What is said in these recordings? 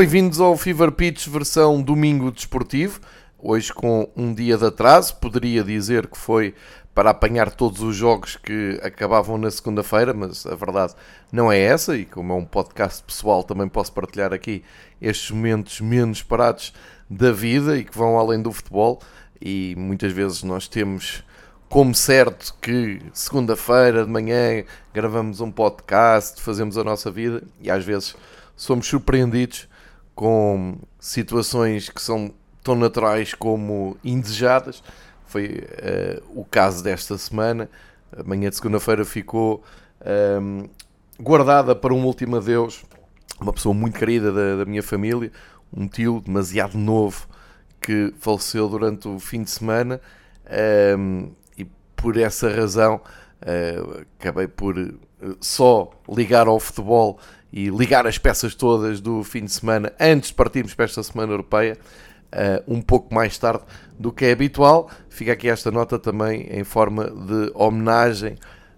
Bem-vindos ao Fever Pitch versão domingo desportivo. Hoje com um dia de atraso, poderia dizer que foi para apanhar todos os jogos que acabavam na segunda-feira, mas a verdade não é essa, e como é um podcast pessoal, também posso partilhar aqui estes momentos menos parados da vida e que vão além do futebol. E muitas vezes nós temos como certo que segunda-feira de manhã gravamos um podcast, fazemos a nossa vida e às vezes somos surpreendidos com situações que são tão naturais como indesejadas. Foi uh, o caso desta semana. A manhã de segunda-feira ficou um, ehm, guardada para um último adeus. Uma pessoa muito querida da, da minha família, um tio demasiado novo que faleceu durante o fim de semana. Um, ehm, e por essa razão uh, acabei por uh, só ligar ao futebol e ligar as peças todas do fim de semana antes de partirmos para esta Semana Europeia, uh, um pouco mais tarde do que é habitual. Fica aqui esta nota também em forma de homenagem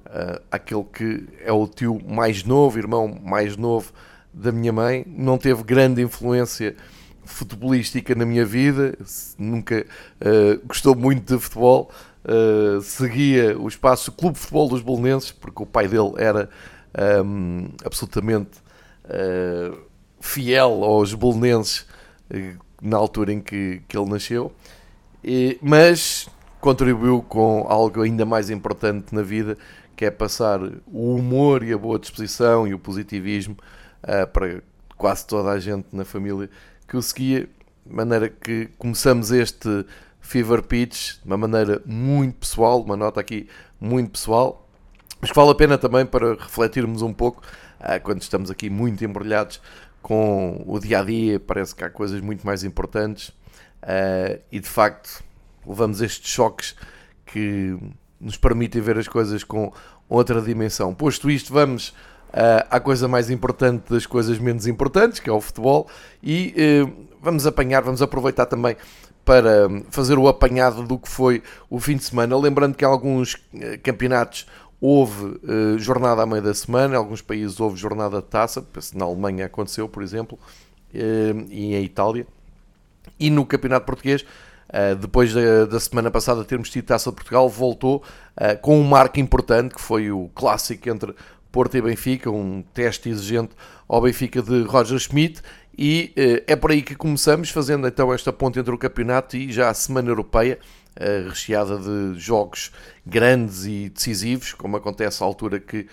uh, àquele que é o tio mais novo, irmão mais novo da minha mãe. Não teve grande influência futebolística na minha vida, nunca uh, gostou muito de futebol. Uh, seguia o espaço Clube de Futebol dos Bolonenses, porque o pai dele era um, absolutamente uh, fiel aos bolonenses uh, na altura em que, que ele nasceu, e, mas contribuiu com algo ainda mais importante na vida, que é passar o humor e a boa disposição e o positivismo uh, para quase toda a gente na família que o seguia, de maneira que começamos este Fever Pitch de uma maneira muito pessoal, uma nota aqui muito pessoal, mas que vale a pena também para refletirmos um pouco quando estamos aqui muito embrulhados com o dia a dia, parece que há coisas muito mais importantes uh, e de facto levamos estes choques que nos permitem ver as coisas com outra dimensão. Posto isto, vamos uh, à coisa mais importante das coisas menos importantes, que é o futebol, e vamos apanhar, vamos aproveitar também para fazer o apanhado do que foi o fim de semana, lembrando que alguns campeonatos houve uh, jornada à meia da semana, em alguns países houve jornada de taça, na Alemanha aconteceu, por exemplo, uh, e em Itália. E no Campeonato Português, uh, depois da, da, semana passada termos tido taça de Portugal, voltou com um marco importante, que foi o clássico entre Porto e Benfica, um teste exigente ao Benfica de Roger Schmidt, e é por aí que começamos, fazendo então esta ponte entre o campeonato e já a Semana Europeia, uh, recheada de jogos grandes e decisivos, como acontece à altura que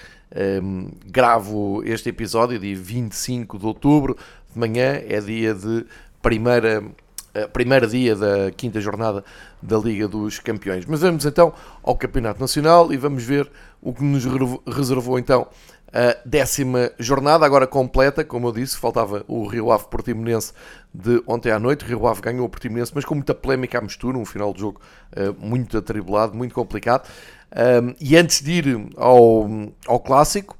um, gravo este episódio, dia 25 de outubro, de manhã, é dia de primeira uh, primeiro dia da quinta jornada da Liga dos Campeões. Mas vamos então ao Campeonato Nacional e vamos ver o que nos reservou então a décima jornada, agora completa, como eu disse, faltava o Rio Ave Portimonense de ontem à noite. O Rio Ave ganhou o Portimonense, mas com muita polémica à mistura, um final de jogo uh, muito atribulado, muito complicado. Um, e antes de ir ao, ao clássico,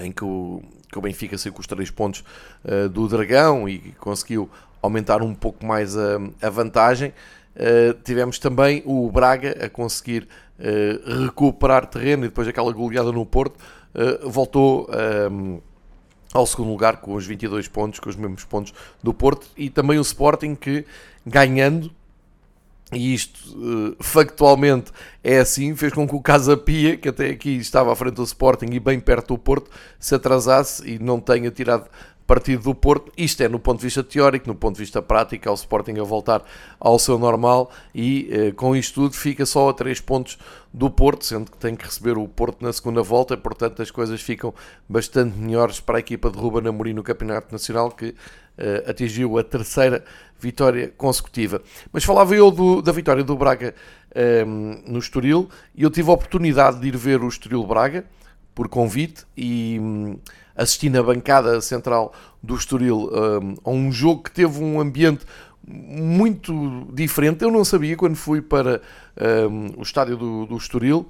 em que o, que o Benfica saiu com os três pontos uh, do Dragão e conseguiu aumentar um pouco mais a, a vantagem, uh, tivemos também o Braga a conseguir recuperar terreno e depois aquela goleada no Porto voltou um, ehm, ao segundo lugar com os 22 pontos, com os mesmos pontos do Porto, e também o Sporting que, ganhando, e isto uh, factualmente é assim, fez com que o Casa Pia, que até aqui estava à frente do Sporting e bem perto do Porto, se atrasasse e não tenha tirado partido do Porto. Isto é no ponto de vista teórico, no ponto de vista prático, o Sporting a voltar ao seu normal e eh, com isto tudo fica só a 3 pontos do Porto, sendo que tem que receber o Porto na segunda volta, portanto as coisas ficam bastante melhores para a equipa de Ruben Amorim no Campeonato Nacional que eh, atingiu a terceira vitória consecutiva. Mas falava eu do, da vitória do Braga eh, no Estoril e eu tive a oportunidade de ir ver o Estoril Braga por convite e hum, assisti na bancada central do Estoril um, a um jogo que teve um ambiente muito diferente. Eu não sabia quando fui para um, o estádio do, do Estoril,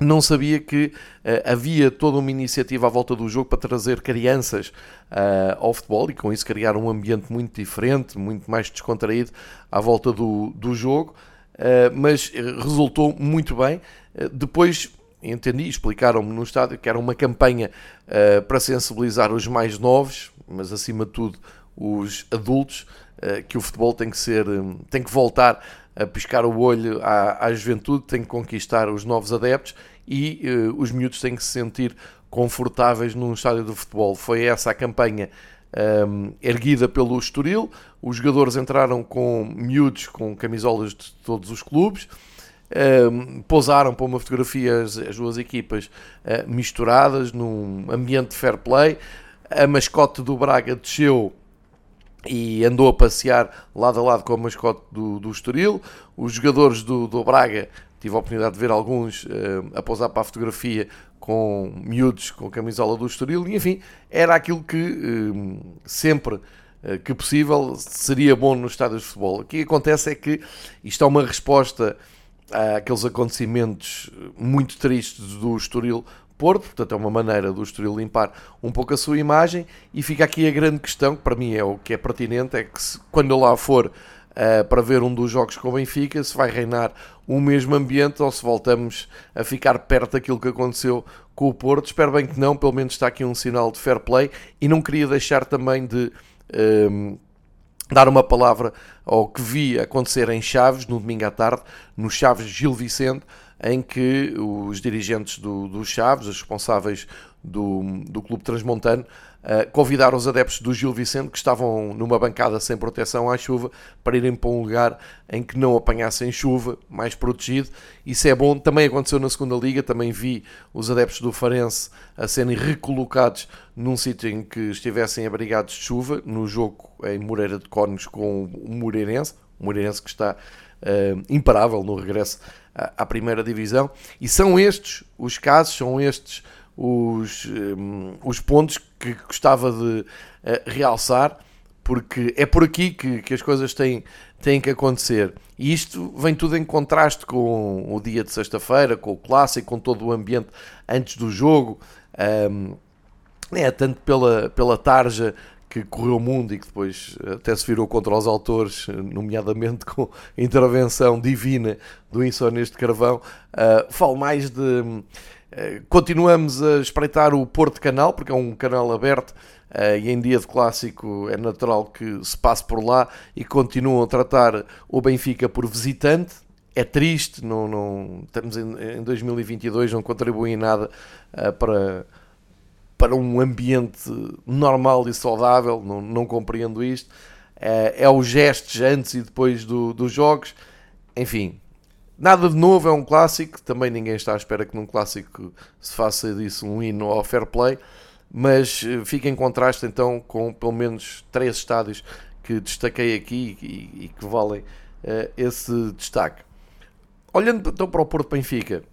não sabia que uh, havia toda uma iniciativa à volta do jogo para trazer crianças uh, ao futebol e com isso criar um ambiente muito diferente, muito mais descontraído à volta do, do jogo, uh, mas resultou muito bem. depois entendi, explicaram-me no estádio que era uma campanha uh, para sensibilizar os mais novos, mas acima de tudo os adultos, que o futebol tem que ser, tem que voltar a piscar o olho à, à juventude, tem que conquistar os novos adeptos e os miúdos têm que se sentir confortáveis num estádio de futebol. Foi essa a campanha um, erguida pelo Estoril. Os jogadores entraram com miúdos com camisolas de todos os clubes. Pousaram para uma fotografia as, as duas equipas uh, misturadas num ambiente de fair play. A mascote do Braga desceu e andou a passear lado a lado com a mascote do, do Estoril. Os jogadores do, do Braga, tive a oportunidade de ver alguns uh, a pousar para a fotografia com miúdos com a camisola do Estoril, e enfim, era aquilo que hum, sempre eh, que possível seria bom nos estádios de futebol. O que acontece é que isto é uma resposta àqueles acontecimentos muito tristes do Estoril Porto, portanto é uma maneira do Estoril limpar um pouco a sua imagem e fica aqui a grande questão, que para mim é o que é pertinente, é que se, quando eu lá for uh, para ver um dos jogos com o Benfica, se vai reinar o mesmo ambiente ou se voltamos a ficar perto daquilo que aconteceu com o Porto. Espero bem que não, pelo menos está aqui um sinal de fair play e não queria deixar também de. Ehm, dar uma palavra ao que vi acontecer em Chaves no domingo à tarde, no Chaves Gil Vicente, em que os dirigentes do, do Chaves, os responsáveis do, do Clube Transmontano, uh, convidaram os adeptos do Gil Vicente, que estavam numa bancada sem proteção à chuva, para irem para um lugar em que não apanhassem chuva, mais protegido. Isso é bom. Também aconteceu na segunda Liga, também vi os adeptos do Farense a serem recolocados num sítio em que estivessem abrigados de chuva, no jogo em Moreira de Cónegos com o Moreirense, o Moreirense que está uh, imparável no regresso à, à primeira divisão. E são estes os casos, são estes os, um, os pontos que gostava de uh, realçar, porque é por aqui que, que as coisas têm, têm que acontecer. E isto vem tudo em contraste com o dia de sexta-feira, com o clássico, com todo o ambiente antes do jogo. Um, é, tanto pela, pela tarja que correu o mundo e que depois até se virou contra os autores, nomeadamente com a intervenção divina do Insónias de Carvão. Uh, falo mais de continuamos a espreitar o Porto Canal, porque é um canal aberto uh, e em dia de clássico é natural que se passe por lá e continuam a tratar o Benfica por visitante. É triste, não, não, estamos em, em 2022, não contribuem nada uh, para, para um ambiente normal e saudável, não, não compreendo isto. É os gestos antes e depois do, dos jogos, enfim, Nada de novo, é um clássico. Também ninguém está à espera que num clássico se faça disso um hino ao fair play. Mas eh, fica em contraste então com pelo menos três estádios que destaquei aqui e, e que valem uh, esse destaque. Olhando então para o Porto Benfica,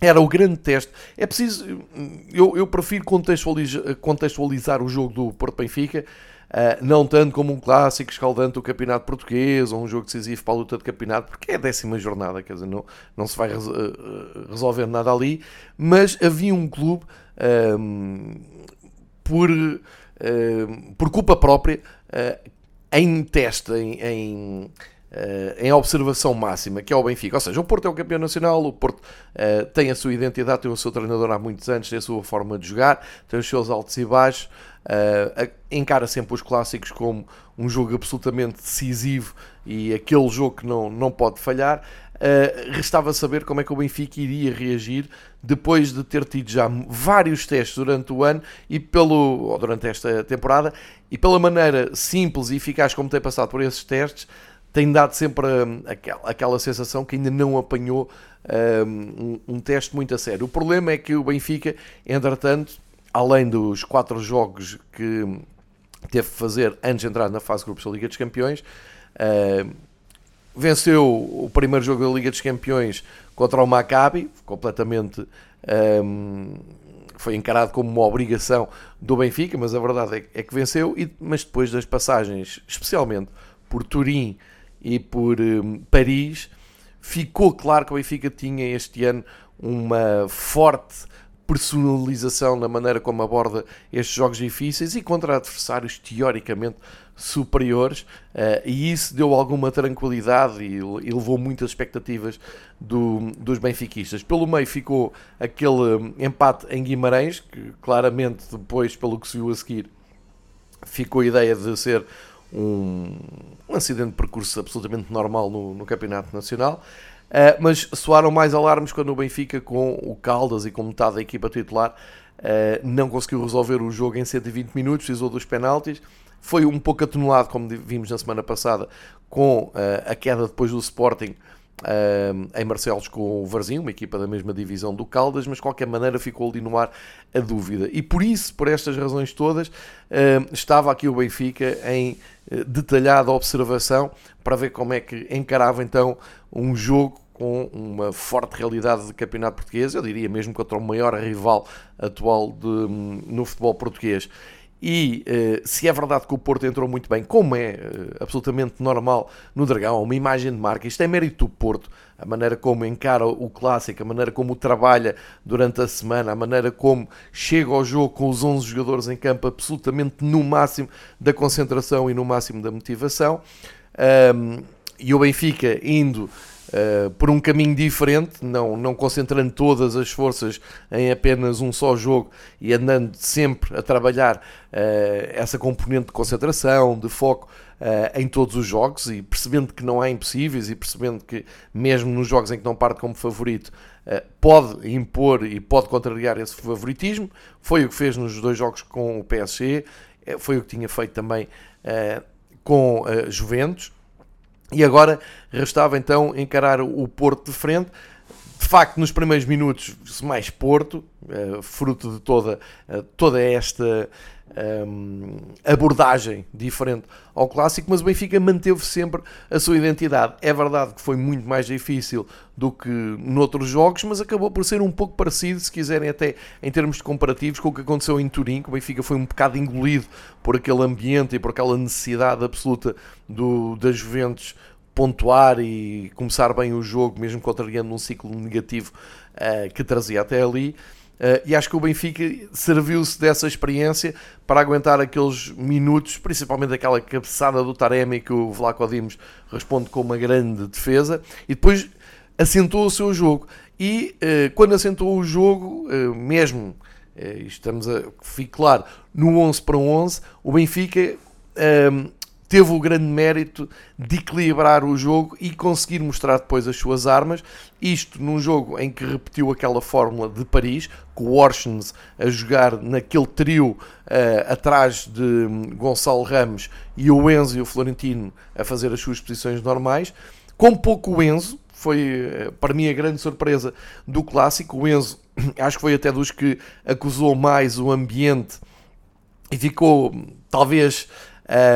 era o grande teste. É preciso. Eu, eu prefiro contextualizar, contextualizar o jogo do Porto Benfica Uh, não tanto como um clássico escaldante do campeonato português ou um jogo decisivo para a luta de campeonato, porque é a décima jornada, quer dizer, não, não se vai res, uh, resolver nada ali, mas havia um clube por, por culpa própria em teste, em, em em observação máxima, que é o Benfica. Ou seja, o Porto é o campeão nacional, o Porto uh, tem a sua identidade, tem o seu treinador há muitos anos, tem a sua forma de jogar, tem os seus altos e baixos, uh, encara sempre os clássicos como um jogo absolutamente decisivo e aquele jogo que não, não pode falhar. Uh, restava saber como é que o Benfica iria reagir depois de ter tido já vários testes durante o ano e pelo, ou durante esta temporada e pela maneira simples e eficaz como tem passado por esses testes, tem dado sempre um, aquela, aquela sensação que ainda não apanhou um, um, teste muito a sério. O problema é que o Benfica, entretanto, além dos quatro jogos que teve de fazer antes de entrar na fase de grupos da Liga dos Campeões, uh, venceu o primeiro jogo da Liga dos Campeões contra o Maccabi, completamente um, foi encarado como uma obrigação do Benfica, mas a verdade é, é que venceu, e, mas depois das passagens, especialmente por Turim e por um, Paris, ficou claro que o Benfica tinha este ano uma forte personalização na maneira como aborda estes jogos difíceis e contra adversários teoricamente superiores, uh, e isso deu alguma tranquilidade e, e levou muitas expectativas do, dos benfiquistas. Pelo meio ficou aquele empate em Guimarães, que claramente depois, pelo que se viu a seguir, ficou a ideia de ser um, um acidente de percurso absolutamente normal no, no Campeonato Nacional. Uh, mas soaram mais alarmes quando o Benfica, com o Caldas e com metade da equipa titular, uh, não conseguiu resolver o jogo em 120 minutos, precisou dos penaltis. Foi um pouco atenuado, como vimos na semana passada, com uh, a queda depois do Sporting Em Marcelos com o Varzinho, uma equipa da mesma divisão do Caldas, mas de qualquer maneira ficou ali no ar a dúvida. E por isso, por estas razões todas, estava aqui o Benfica em uh, detalhada observação para ver como é que encarava então um jogo com uma forte realidade de campeonato português, eu diria mesmo contra o maior rival atual de, no futebol português. E uh, se é verdade que o Porto entrou muito bem, como é uh, absolutamente normal no Dragão, uma imagem de marca, isto é mérito do Porto, a maneira como encara o clássico, a maneira como trabalha durante a semana, a maneira como chega ao jogo com os 11 jogadores em campo, absolutamente no máximo da concentração e no máximo da motivação. E o Benfica indo uh, por um caminho diferente, não, não concentrando todas as forças em apenas um só jogo e andando sempre a trabalhar uh, essa componente de concentração, de foco uh, em todos os jogos e percebendo que não há impossíveis e percebendo que mesmo nos jogos em que não parte como favorito pode impor e pode contrariar esse favoritismo. Foi o que fez nos dois jogos com o PSG, foi o que tinha feito também com Juventus e agora restava então encarar o Porto de frente. De facto, nos primeiros minutos, mais Porto, eh, fruto de toda, eh, toda esta um, abordagem diferente ao clássico, mas o Benfica manteve sempre a sua identidade. É verdade que foi muito mais difícil do que noutros jogos, mas acabou por ser um pouco parecido, se quiserem, até em termos de comparativos, com o que aconteceu em Turim, que o Benfica foi um bocado engolido por aquele ambiente e por aquela necessidade absoluta do, das Juventus pontuar e começar bem o jogo, mesmo contrariando um ciclo negativo uh, que trazia até ali. Uh, e acho que o Benfica serviu-se dessa experiência para aguentar aqueles minutos, principalmente aquela cabeçada do Taremi que o Vlaco Dimos responde com uma grande defesa, e depois assentou o seu jogo. E uh, quando assentou o jogo, uh, mesmo, estamos a, fique claro, no 11 para 11, o Benfica teve o grande mérito de equilibrar o jogo e conseguir mostrar depois as suas armas. Isto num jogo em que repetiu aquela fórmula de Paris, com o Orsens a jogar naquele trio uh, atrás de hum, Gonçalo Ramos e o Enzo e o Florentino a fazer as suas posições normais. Com pouco Enzo, foi eh, para mim a grande surpresa do clássico. O Enzo, acho que foi até dos que acusou mais o ambiente e ficou talvez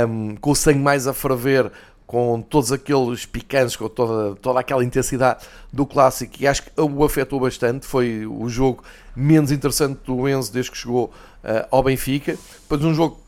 um, com o sangue mais a ferver, com todos aqueles picantes, com toda, toda aquela intensidade do clássico, e acho que o afetou bastante. Foi o jogo menos interessante do Enzo desde que chegou uh, ao Benfica. Depois, um jogo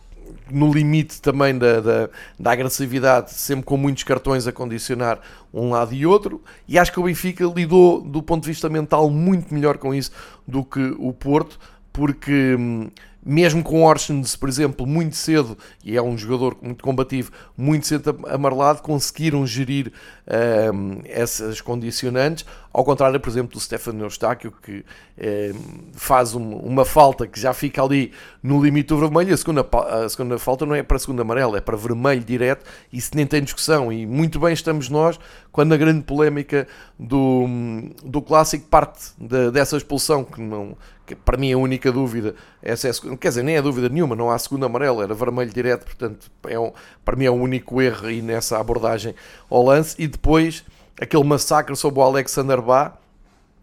no limite também da, da, da, agressividade, sempre com muitos cartões a condicionar um lado e outro, e acho que o Benfica lidou do ponto de vista mental muito melhor com isso do que o Porto, porque hum, mesmo com Orsens, por exemplo, muito cedo, e é um jogador muito combativo, muito cedo amarelado, conseguiram gerir um, essas condicionantes, ao contrário, por exemplo, do Stefano Eustáquio, que um, faz um, uma falta que já fica ali no limite do vermelho, a segunda, a segunda falta não é para a segunda amarela, é para vermelho direto, isso nem tem discussão, e muito bem estamos nós, quando a grande polémica do, do clássico parte de, dessa expulsão, que não que para mim a única dúvida. É se é, quer dizer, nem é dúvida nenhuma, não há segunda amarela, era vermelho direto, portanto, é um, para mim é o único erro aí nessa abordagem ao lance. E depois aquele massacre sobre o Alexander Bá,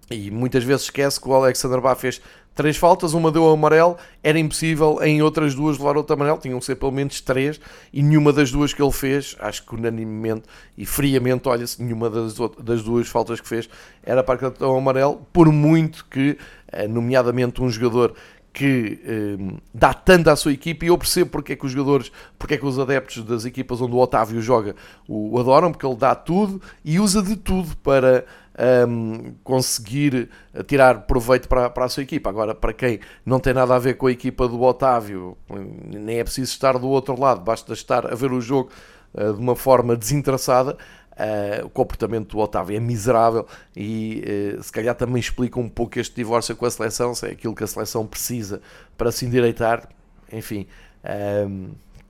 e muitas vezes esquece que o Alexander Bá fez três faltas, uma deu amarelo, era impossível em outras duas levar outro amarelo, tinham que ser pelo menos três, e nenhuma das duas que ele fez, acho que unanimemente e friamente, olha-se, nenhuma das, das duas faltas que fez era para cartão amarelo, por muito que, eh, nomeadamente um jogador que eh, dá tanto à sua equipa e eu percebo porque é que os jogadores, porque é que os adeptos das equipas onde o Otávio joga o, adoram, porque ele dá tudo e usa de tudo para um, conseguir tirar proveito para, para a sua equipa. Agora, para quem não tem nada a ver com a equipa do Otávio, nem é preciso estar do outro lado, basta estar a ver o jogo uh, de uma forma desinteressada. Uh, o comportamento do Otávio é miserável e uh, se calhar também explica um pouco este divórcio com a seleção, se é aquilo que a seleção precisa para se endireitar. Enfim, um,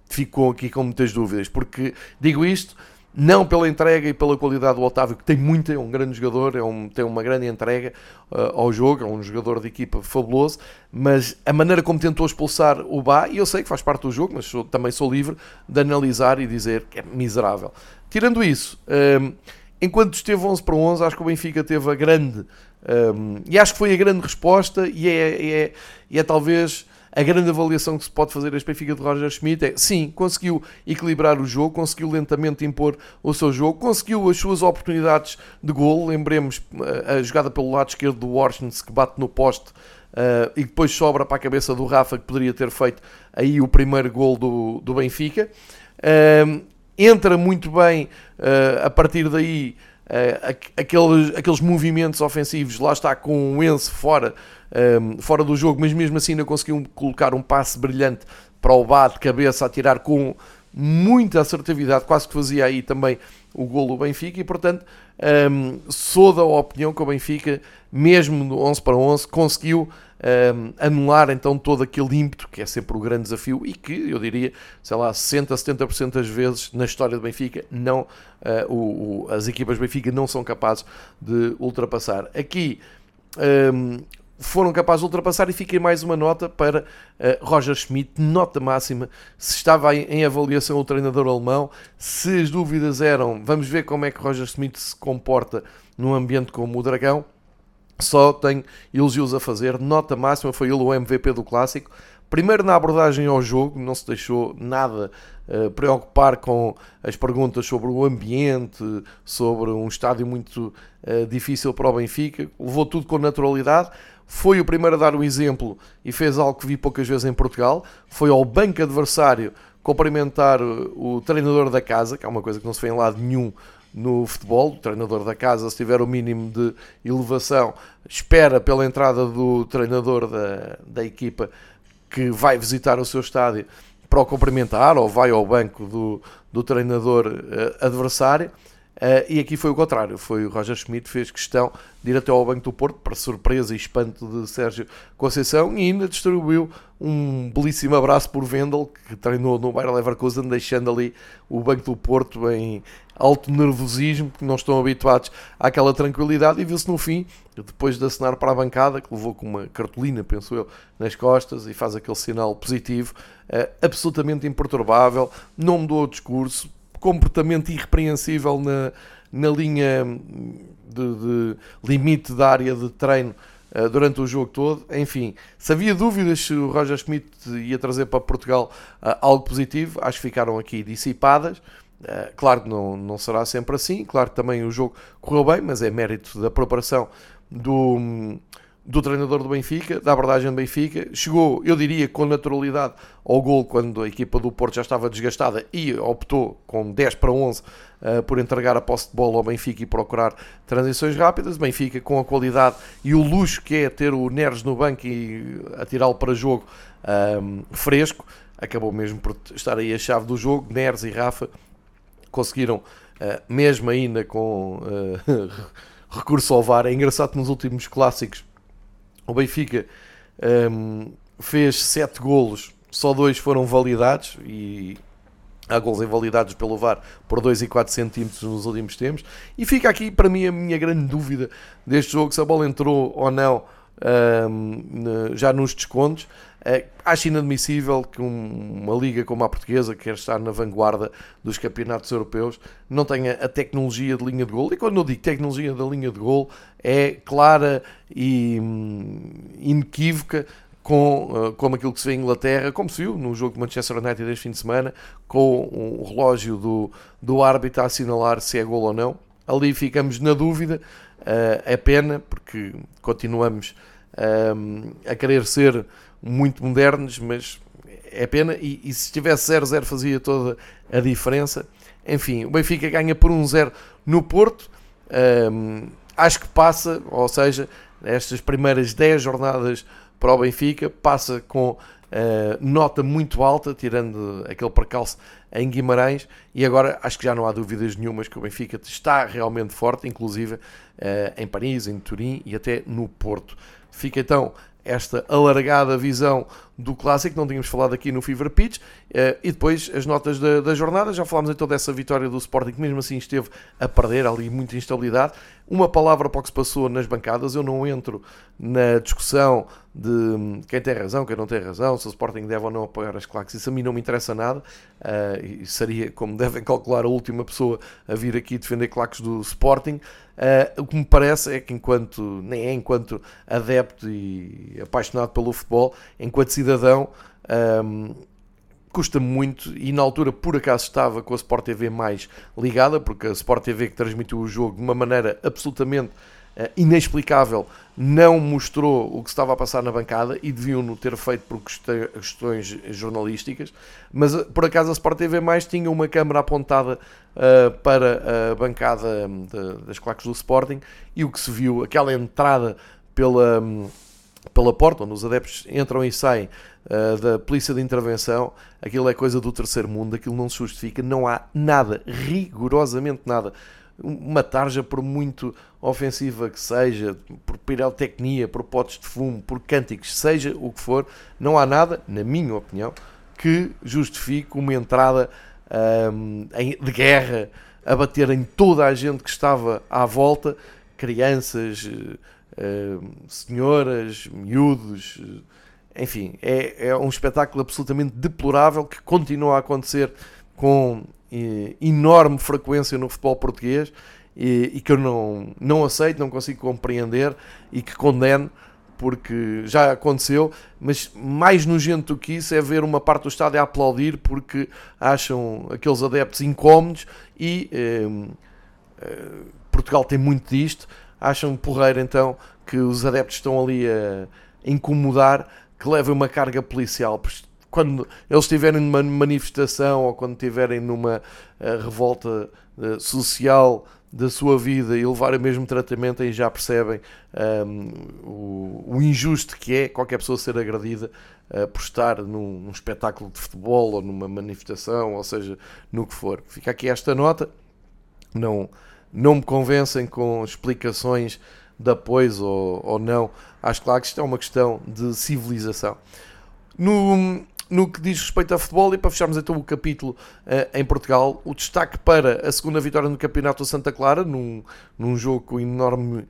ficou aqui com muitas dúvidas, porque digo isto não pela entrega e pela qualidade do Otávio, que tem muito, é um grande jogador, é um, tem uma grande entrega uh, ao jogo, é um jogador de equipa fabuloso, mas a maneira como tentou expulsar o Bá, e eu sei que faz parte do jogo, mas sou, também sou livre de analisar e dizer que é miserável. Tirando isso, um, enquanto esteve 11 para 11, acho que o Benfica teve a grande, um, e acho que foi a grande resposta, e é, é, é talvez a grande avaliação que se pode fazer a Benfica de Roger Schmidt é sim, conseguiu equilibrar o jogo, conseguiu lentamente impor o seu jogo, conseguiu as suas oportunidades de gol. Lembremos eh, a jogada pelo lado esquerdo do Washington que bate no poste uh, e depois sobra para a cabeça do Rafa que poderia ter feito aí o primeiro gol do, do Benfica. Uh, entra muito bem uh, a partir daí. Aqueles, aqueles movimentos ofensivos, lá está com o Ense fora, um, fora do jogo, mas mesmo assim ainda conseguiu colocar um passe brilhante para o Bá de cabeça a tirar com muita assertividade, quase que fazia aí também o golo do Benfica e portanto um, sou da opinião que o Benfica, mesmo no 11 para 11, conseguiu um, anular então todo aquele ímpeto que é sempre o grande desafio e que eu diria, sei lá, 60, 70% das vezes na história do Benfica não, uh, o, o, as equipas do Benfica não são capazes de ultrapassar. Aqui um, foram capazes de ultrapassar e fiquei mais uma nota para uh, Roger Schmidt, nota máxima, se estava em, em, avaliação o treinador alemão, se as dúvidas eram, vamos ver como é que Roger Schmidt se comporta num ambiente como o Dragão, só tenho elogios a fazer, nota máxima, foi ele o MVP do Clássico, primeiro na abordagem ao jogo, não se deixou nada uh, preocupar com as perguntas sobre o ambiente, sobre um estádio muito uh, difícil para o Benfica, levou tudo com naturalidade, foi o primeiro a dar o exemplo e fez algo que vi poucas vezes em Portugal. Foi ao banco adversário cumprimentar o treinador da casa, que é uma coisa que não se vê em lado nenhum no futebol. O treinador da casa, se tiver o mínimo de elevação, espera pela entrada do treinador da, da equipa que vai visitar o seu estádio para o cumprimentar ou vai ao banco do, do treinador uh, adversário. Uh, e aqui foi o contrário, foi o Roger Schmidt fez questão de ir até ao Banco do Porto, para surpresa e espanto de Sérgio Conceição, e ainda distribuiu um belíssimo abraço por Vendel, que treinou no Bayer Leverkusen, deixando ali o Banco do Porto em alto nervosismo, porque não estão habituados àquela tranquilidade, e viu-se no fim, depois de assinar para a bancada, que levou com uma cartolina, penso eu, nas costas, e faz aquele sinal positivo, uh, absolutamente imperturbável, não mudou o discurso, comportamento irrepreensível na, na linha de, de limite da área de treino uh, durante o jogo todo. Enfim, se havia dúvidas se o Roger Schmidt ia trazer para Portugal uh, algo positivo, acho que ficaram aqui dissipadas. Uh, claro que não, não será sempre assim, claro que também o jogo correu bem, mas é mérito da preparação do, do treinador do Benfica, da abordagem do Benfica. Chegou, eu diria, com naturalidade ao gol quando a equipa do Porto já estava desgastada e optou com 10 para 11 uh, eh, por entregar a posse de bola ao Benfica e procurar transições rápidas. Benfica com a qualidade e o luxo que é ter o Neres no banco e atirá-lo para jogo um, ehm, fresco, acabou mesmo por estar aí a chave do jogo. Neres e Rafa conseguiram, uh, mesmo ainda com uh, recurso ao VAR, é engraçado que nos últimos clássicos o Benfica um, fez 7 golos, só dois foram validados e há gols invalidados pelo VAR por 2 e 4 centímetros nos últimos tempos. E fica aqui para mim a minha grande dúvida deste jogo, se a bola entrou ou não um, já nos descontos. Uh, acho inadmissível que um, uma liga como a portuguesa, que quer estar na vanguarda dos campeonatos europeus, não tenha a tecnologia de linha de gol. E quando eu digo tecnologia da linha de gol, é clara e um, inequívoca com, uh, como aquilo que se vê em Inglaterra, como se viu no jogo de Manchester United este fim de semana, com o relógio do, do árbitro a assinalar se é gol ou não. Ali ficamos na dúvida, uh, é pena, porque continuamos um, a querer ser muito modernos, mas é pena. E, e se tivesse 0-0 fazia toda a diferença. Enfim, o Benfica ganha por 1-0 no Porto. Um, acho que passa, ou seja, estas primeiras 10 jornadas para o Benfica, passa com uh, nota muito alta, tirando aquele percalço em Guimarães e agora acho que já não há dúvidas nenhumas que o Benfica está realmente forte, inclusive eh, em Paris, em Turim e até no Porto. Fica então esta alargada visão do clássico, não tínhamos falado aqui no Fever Pitch, eh, e depois as notas da, da, jornada, já falámos então dessa vitória do Sporting, que mesmo assim esteve a perder ali muita instabilidade. Uma palavra para o que se passou nas bancadas, eu não entro na discussão de quem tem razão, quem não tem razão, se o Sporting deve ou não apoiar as claques, isso a mim não me interessa nada, uh, e seria, como devem calcular, a última pessoa a vir aqui defender claques do Sporting. Uh, o que me parece é que enquanto, nem é enquanto adepto e apaixonado pelo futebol, enquanto cidadão, um, custa muito e na altura por acaso estava com a Sport TV mais ligada, porque a Sport TV que transmitiu o jogo de uma maneira absolutamente uh, inexplicável não mostrou o que estava a passar na bancada e deviam-no ter feito por questões jornalísticas, mas uh, por acaso a Sport TV mais tinha uma câmera apontada uh, para a bancada um, de, das claques do Sporting e o que se viu, aquela entrada pela, um, pela porta, onde os adeptos entram e saem uh, da polícia de intervenção, aquilo é coisa do terceiro mundo, aquilo não se justifica, não há nada, rigorosamente nada. Uma tarja, por muito ofensiva que seja, por pirotecnia, por potes de fumo, por cânticos, seja o que for, não há nada, na minha opinião, que justifique uma entrada um, de guerra a bater em toda a gente que estava à volta, crianças, uh, senhoras, miúdos, enfim, é, é um espetáculo absolutamente deplorável que continua a acontecer com eh, enorme frequência no futebol português e, e, que eu não, não aceito, não consigo compreender e que condeno porque já aconteceu, mas mais nojento do que isso é ver uma parte do estádio a aplaudir porque acham aqueles adeptos incómodos e eh, eh, Portugal tem muito disto, acham porreiro então que os adeptos estão ali a incomodar que levem uma carga policial. Quando eles estiverem numa manifestação ou quando estiverem numa uh, revolta uh, social da sua vida e levarem o mesmo tratamento, aí já percebem um, ehm, o, o, injusto que é qualquer pessoa ser agredida uh, por estar num, num, espetáculo de futebol ou numa manifestação, ou seja, no que for. Fica aqui esta nota. Não, não me convencem com explicações de apoio ou, ou não às claques, isto é uma questão de civilização. No, no que diz respeito a futebol, e para fecharmos então o capítulo uh, em Portugal, o destaque para a segunda vitória no Campeonato de Santa Clara, num, num jogo com enorme uh,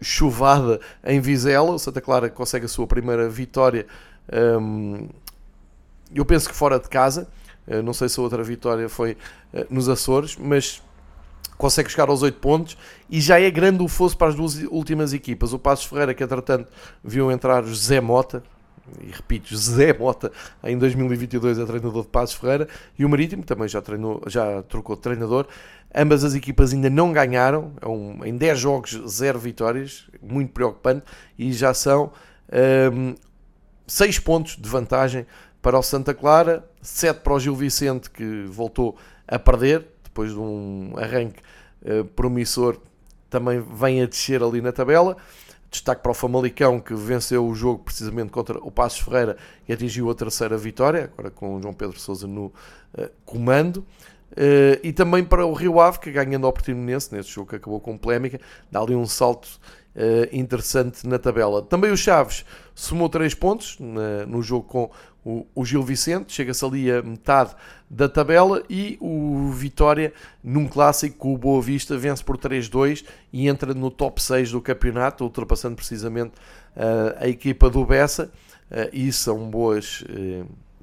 chuvada em Vizela. O Santa Clara consegue a sua primeira vitória, um, ehm, eu penso que fora de casa. Uh, não sei se a outra vitória foi nos Açores, mas consegue chegar aos 8 pontos e já é grande o fosso para as duas últimas equipas. O Passos Ferreira, que entretanto viu entrar José Mota, e repito, José Mota em 2022 é treinador de Passos Ferreira, e o Marítimo também já, treinou, já trocou de treinador. Ambas as equipas ainda não ganharam, é um, em 10 jogos, 0 vitórias, muito preocupante, e já são um, 6 pontos de vantagem para o Santa Clara, 7 para o Gil Vicente, que voltou a perder, depois de um arranque uh, promissor, também vem a descer ali na tabela. Destaque para o Famalicão, que venceu o jogo precisamente contra o Passos Ferreira e atingiu a terceira vitória, agora com o João Pedro Sousa no uh, comando. Uh, e também para o Rio Ave, que ganhando ao Portimonense, nesse jogo que acabou com polémica, dá ali um salto interessante na tabela. Também o Chaves somou 3 pontos no jogo com o, Gil Vicente, chega-se ali a metade da tabela e o Vitória, num clássico com o Boa Vista, vence por 3-2 e entra no top 6 do campeonato, ultrapassando precisamente uh, a equipa do Bessa. Uh, e são boas,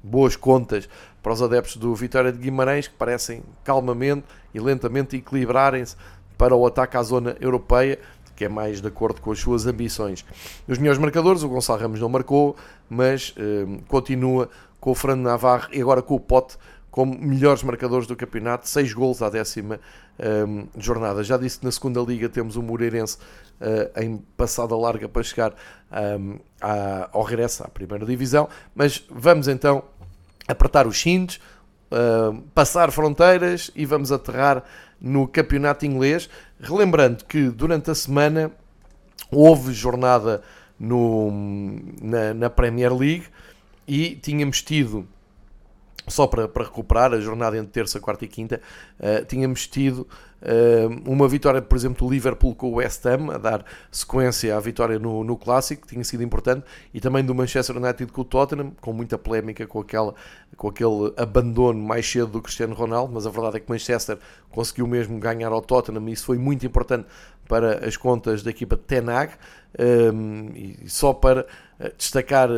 boas contas para os adeptos do Vitória de Guimarães, que parecem calmamente e lentamente equilibrarem-se para o ataque à zona europeia que é mais de acordo com as suas ambições. Os melhores marcadores, o Gonçalo Ramos não marcou, mas eh, continua com o Fernando Navarro e agora com o Pote como melhores marcadores do campeonato, 6 gols à décima um, eh, jornada. Já disse que na segunda liga temos o Moreirense uh, em passada larga para chegar um, à, ao regresso à primeira divisão, mas vamos então apertar os cintos, uh, passar fronteiras e vamos aterrar no campeonato inglês. Relembrando que durante a semana houve jornada no, na, na Premier League e tínhamos tido só para, para recuperar a jornada entre terça, quarta e quinta, uh, tínhamos tido uh, uma vitória, por exemplo, do Liverpool com o West Ham, a dar sequência à vitória no, no Clássico, que tinha sido importante, e também do Manchester United com o Tottenham, com muita polémica com, aquela, com aquele abandono mais cedo do Cristiano Ronaldo, mas a verdade é que Manchester conseguiu mesmo ganhar ao Tottenham e isso foi muito importante para as contas da equipa de Tenag, um, e só para eh, destacar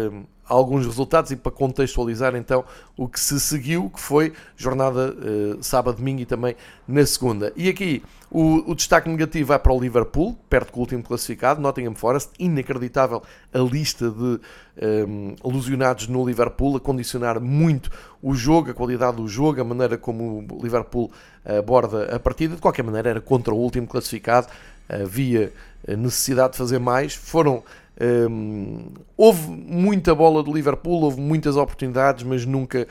alguns resultados e para contextualizar então o que se seguiu, que foi jornada uh, sábado, domingo e também na segunda. E aqui o, o, destaque negativo vai para o Liverpool, perto do último classificado, Nottingham Forest, inacreditável a lista de um, ehm, no Liverpool, a condicionar muito o jogo, a qualidade do jogo, a maneira como o Liverpool aborda a partida. De qualquer maneira, era contra o último classificado, havia necessidade de fazer mais. Foram um, houve muita bola do Liverpool, houve muitas oportunidades, mas nunca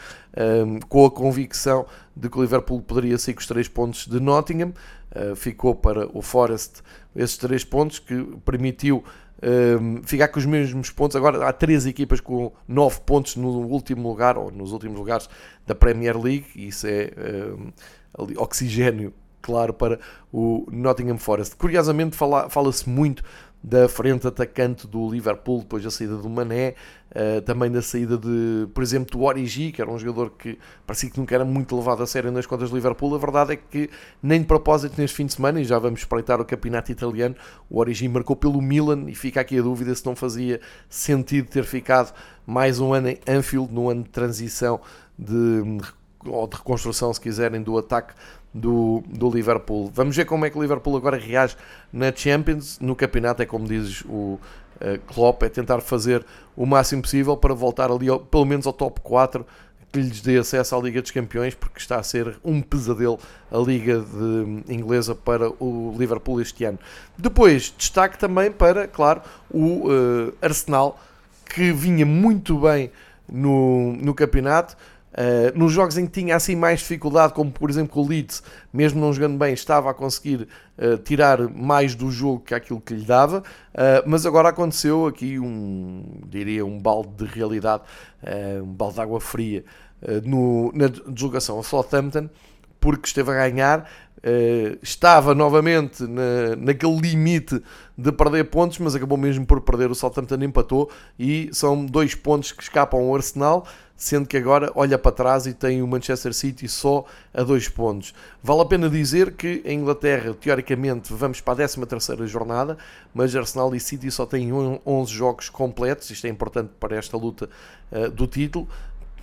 um, com a convicção de que o Liverpool poderia sair com os três pontos de Nottingham. Uh, ficou para o Forest esses três pontos que permitiu um, ficar com os mesmos pontos. Agora há três equipas com nove pontos no último lugar ou nos últimos lugares da Premier League. E isso é oxigênio claro para o Nottingham Forest. Curiosamente fala-se fala muito da frente atacante do Liverpool, depois da saída do Mané, uh, também da saída de, por exemplo, do Origi, que era um jogador que parecia que nunca era muito levado a sério nas contas do Liverpool. A verdade é que, nem de propósito, neste fim de semana, e já vamos espreitar o campeonato italiano, o Origi marcou pelo Milan e fica aqui a dúvida se não fazia sentido ter ficado mais um ano em Anfield, no ano de transição de, ou de reconstrução, se quiserem, do ataque do, do Liverpool. Vamos ver como é que o Liverpool agora reage na Champions. No campeonato é como diz o uh, Klopp, é tentar fazer o máximo possível para voltar ali ao, pelo menos ao top 4 que lhes dê acesso à Liga dos Campeões, porque está a ser um pesadelo a Liga de, inglesa para o Liverpool este ano. Depois, destaque também para, claro, o uh, Arsenal, que vinha muito bem no, no campeonato, Uh, nos jogos em que tinha assim mais dificuldade, como por exemplo o Leeds, mesmo não jogando bem, estava a conseguir uh, tirar mais do jogo que aquilo que lhe dava, uh, mas agora aconteceu aqui um, diria, um balde de realidade, um balde de água fria no, na deslocação a Southampton, porque esteve a ganhar, estava novamente na, naquele limite de perder pontos, mas acabou mesmo por perder. O Southampton empatou e são dois pontos que escapam ao Arsenal sendo que agora olha para trás e tem o Manchester City só a dois pontos. Vale a pena dizer que em Inglaterra, teoricamente, vamos para a 13 terceira jornada, mas Arsenal e City só têm 11 jogos completos, isto é importante para esta luta uh, do título,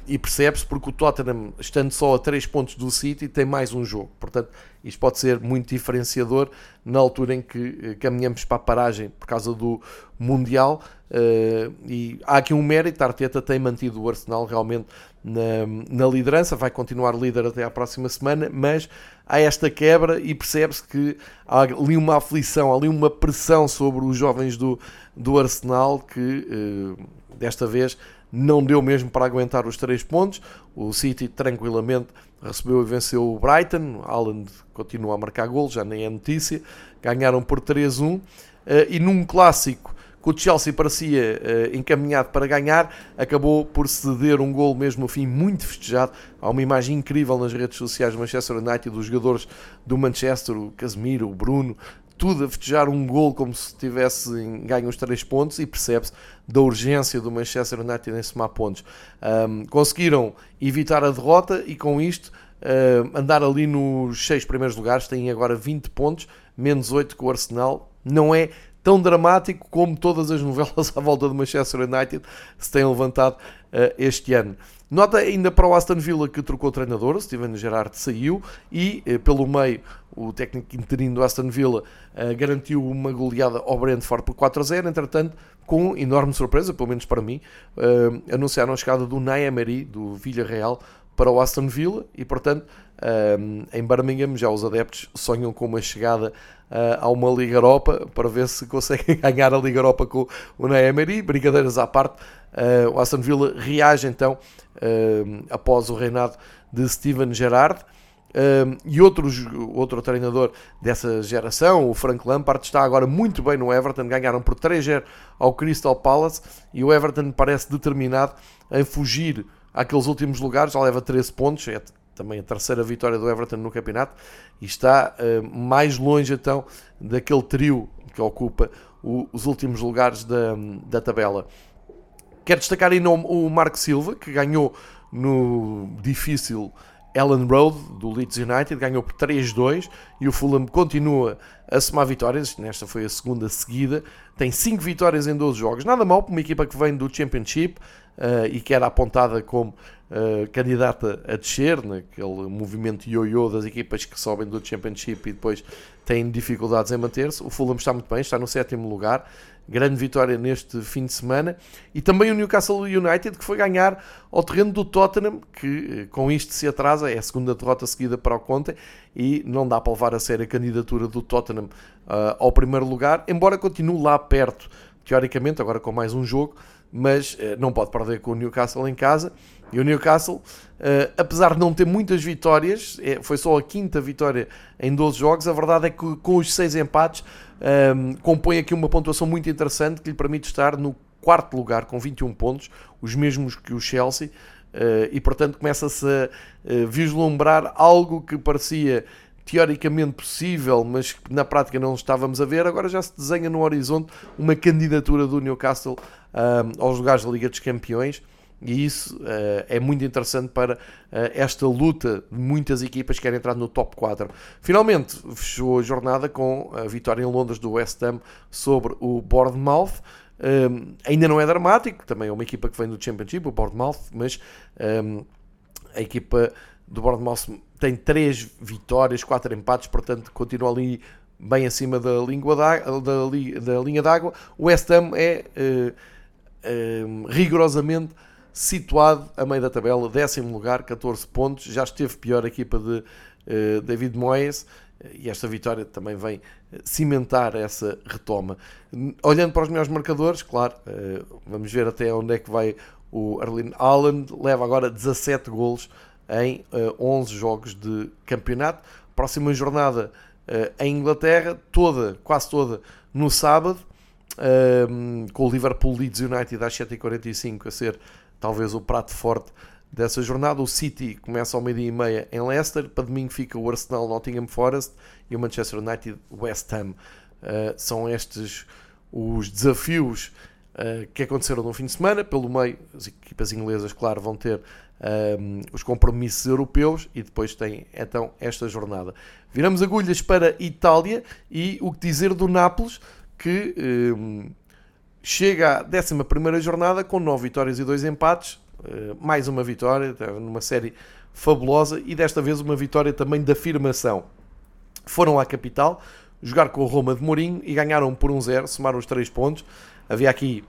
e percebe-se porque o Tottenham, estando só a 3 pontos do City, tem mais um jogo. Portanto, isto pode ser muito diferenciador na altura em que eh, caminhamos para a paragem por causa do Mundial. Uh, e há aqui um mérito: a Arteta tem mantido o Arsenal realmente na, na liderança, vai continuar líder até à próxima semana, mas há esta quebra e percebe-se que há ali uma aflição, há ali uma pressão sobre os jovens do, do Arsenal que uh, desta vez não deu mesmo para aguentar os três pontos. O City tranquilamente recebeu e venceu o Brighton. Haaland continua a marcar gols, já nem é notícia. Ganharam por 3-1 eh, e num clássico que o Chelsea parecia uh, encaminhado para ganhar, acabou por ceder um gol mesmo no fim, muito festejado. Há uma imagem incrível nas redes sociais do Manchester United dos jogadores do Manchester, o Casemiro, o Bruno, tudo a festejar um gol como se tivessem ganho os três pontos e percebe-se da urgência do Manchester United em somar pontos. Um, conseguiram evitar a derrota e com isto andar ali nos seis primeiros lugares, têm agora 20 pontos, menos 8 que o Arsenal. Não é tão dramático como todas as novelas à volta do Manchester United se têm levantado uh, este ano. Nota ainda para o Aston Villa que trocou o treinador, Steven Gerrard saiu e uh, pelo meio o técnico interino do Aston Villa uh, garantiu uma goleada ao Brentford por 4 a 0, entretanto com enorme surpresa, pelo menos para mim, anunciaram a chegada do Naemeri do Villarreal para o Aston Villa e portanto em Birmingham já os adeptos sonham com uma chegada uh, a uma Liga Europa para ver se conseguem ganhar a Liga Europa com o Neymar. Brincadeiras à parte, uh, o Aston Villa reage então uh, após o reinado de Steven Gerrard. Uh, e outro, outro treinador dessa geração, o Frank Lampard, está agora muito bem no Everton. Ganharam por 3-0 ao Crystal Palace e o Everton parece determinado em fugir àqueles últimos lugares, já leva 13 pontos, é também a terceira vitória do Everton no campeonato e está uh, mais longe então daquele trio que ocupa o, os últimos lugares da, da tabela. Quero destacar aí o Marco Silva, que ganhou no difícil Ellen Road, do Leeds United, ganhou por 3-2 e o Fulham continua a somar vitórias. Nesta foi a segunda seguida. Tem 5 vitórias em 12 jogos. Nada mal para uma equipa que vem do Championship uh, e que era apontada como uh, candidata a descer, naquele movimento ioiô das equipas que sobem do Championship e depois têm dificuldades em manter-se. O Fulham está muito bem, está no sétimo lugar grande vitória neste fim de semana, e também o Newcastle United que foi ganhar ao terreno do Tottenham, que eh, com isto se atrasa, é a segunda derrota seguida para o Conte, e não dá para levar a sério a candidatura do Tottenham uh, ao primeiro lugar, embora continue lá perto, teoricamente, agora com mais um jogo, mas uh, não pode perder com o Newcastle em casa, e o Newcastle, uh, apesar de não ter muitas vitórias, é, foi só a quinta vitória em 12 jogos, a verdade é que com os seis empates um, compõe aqui uma pontuação muito interessante que lhe permite estar no quarto lugar com 21 pontos, os mesmos que o Chelsea, uh, e portanto começa-se a vislumbrar algo que parecia teoricamente possível, mas que na prática não estávamos a ver, agora já se desenha no horizonte uma candidatura do Newcastle um, aos lugares da Liga dos Campeões e isso uh, é muito interessante para uh, esta luta de muitas equipas que querem entrar no top 4. Finalmente, fechou a jornada com a vitória em Londres do West Ham sobre o Bournemouth. Um, ainda não é dramático, também é uma equipa que vem do Championship, o Bournemouth, mas um, a equipa do Bournemouth tem 3 vitórias, 4 empates, portanto continua ali bem acima da, língua da, da, da linha d'água. O West Ham é uh, rigorosamente situado a meio da tabela, décimo lugar, 14 pontos. Já esteve pior a equipa de uh, David Moyes e esta vitória também vem eh, cimentar essa retoma. Olhando para os melhores marcadores, claro, vamos ver até onde é que vai o Erling Haaland, leva agora 17 golos em uh, 11 jogos de campeonato. Próxima jornada uh, em Inglaterra, toda, quase toda, no sábado, com o Liverpool Leeds United às 7h45 a ser talvez o prato forte dessa jornada. O City começa ao meio-dia e meia em Leicester, para domingo fica o Arsenal Nottingham Forest e o Manchester United West Ham. Uh, são estes os desafios uh, que aconteceram no fim de semana. Pelo meio, as equipas inglesas, claro, vão ter um, os compromissos europeus e depois tem então esta jornada. Viramos agulhas para Itália e o que dizer do Nápoles que um, chega à 11 jornada com 9 vitórias e 2 empates, eh, mais uma vitória, numa série fabulosa e desta vez uma vitória também de afirmação. Foram à capital jogar com o Roma de Mourinho e ganharam por 1-0, somaram os 3 pontos. Havia aqui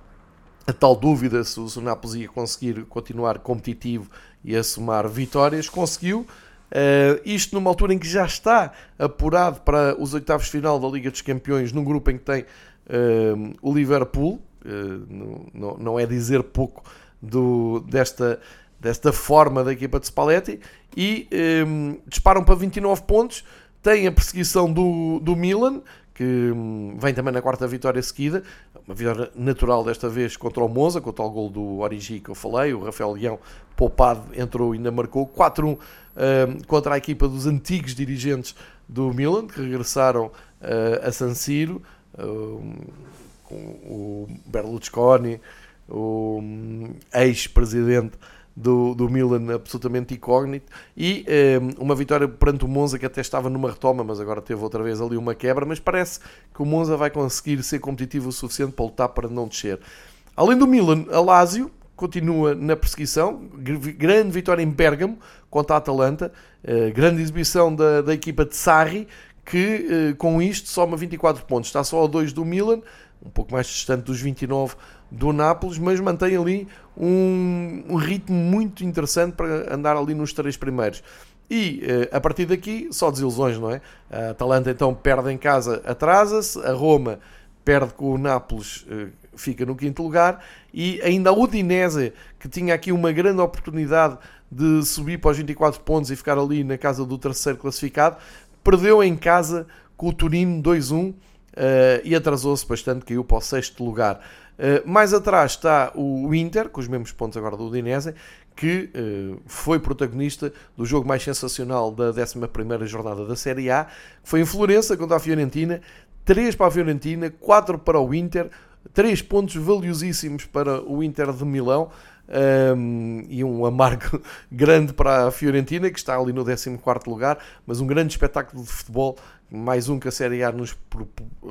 a tal dúvida se o Nápoles ia conseguir continuar competitivo e a somar vitórias. Conseguiu. Uh, isto numa altura em que já está apurado para os oitavos de final da Liga dos Campeões, num grupo em que tem uh, o Liverpool, uh, não, não é dizer pouco do, desta, desta forma da equipa de Spalletti, e disparam para 29 pontos, tem a perseguição do, do Milan, que hum, vem também na quarta vitória seguida, uma vitória natural desta vez contra o Monza, com o tal gol do Origi que eu falei, o Rafael Leão poupado entrou e ainda marcou. 4-1 um, contra a equipa dos antigos dirigentes do Milan, que regressaram uh, a San Siro, com o Berlusconi, o ex-presidente do, do Milan absolutamente incógnito e um, uma vitória perante o Monza que até estava numa retoma, mas agora teve outra vez ali uma quebra, mas parece que o Monza vai conseguir ser competitivo o suficiente para lutar para não descer. Além do Milan, a Lazio continua na perseguição, grande vitória em Bergamo contra a Atalanta, uh, grande exibição da, da equipa de Sarri, que eh, com isto soma 24 pontos. Está só a 2 do Milan, um pouco mais distante dos 29 do Nápoles, mas mantém ali um, um ritmo muito interessante para andar ali nos três primeiros. E eh, a partir daqui, só desilusões, não é? A Atalanta então perde em casa, atrasa-se, a Roma perde com o Nápoles, eh, fica no quinto lugar, e ainda a Udinese, que tinha aqui uma grande oportunidade de subir para os 24 pontos e ficar ali na casa do terceiro classificado, perdeu em casa com o Turino 2-1. e atrasou-se bastante, caiu para o sexto lugar. Uh, mais atrás está o Inter, com os mesmos pontos agora do Udinese, que uh, foi protagonista do jogo mais sensacional da 11 jornada da Série A, que foi em Florença contra a Fiorentina, 3 para a Fiorentina, 4 para o Inter, 3 pontos valiosíssimos para o Inter de Milão, um, e um amargo grande para a Fiorentina, que está ali no 14 lugar, mas um grande espetáculo de futebol, mais um que a Série A nos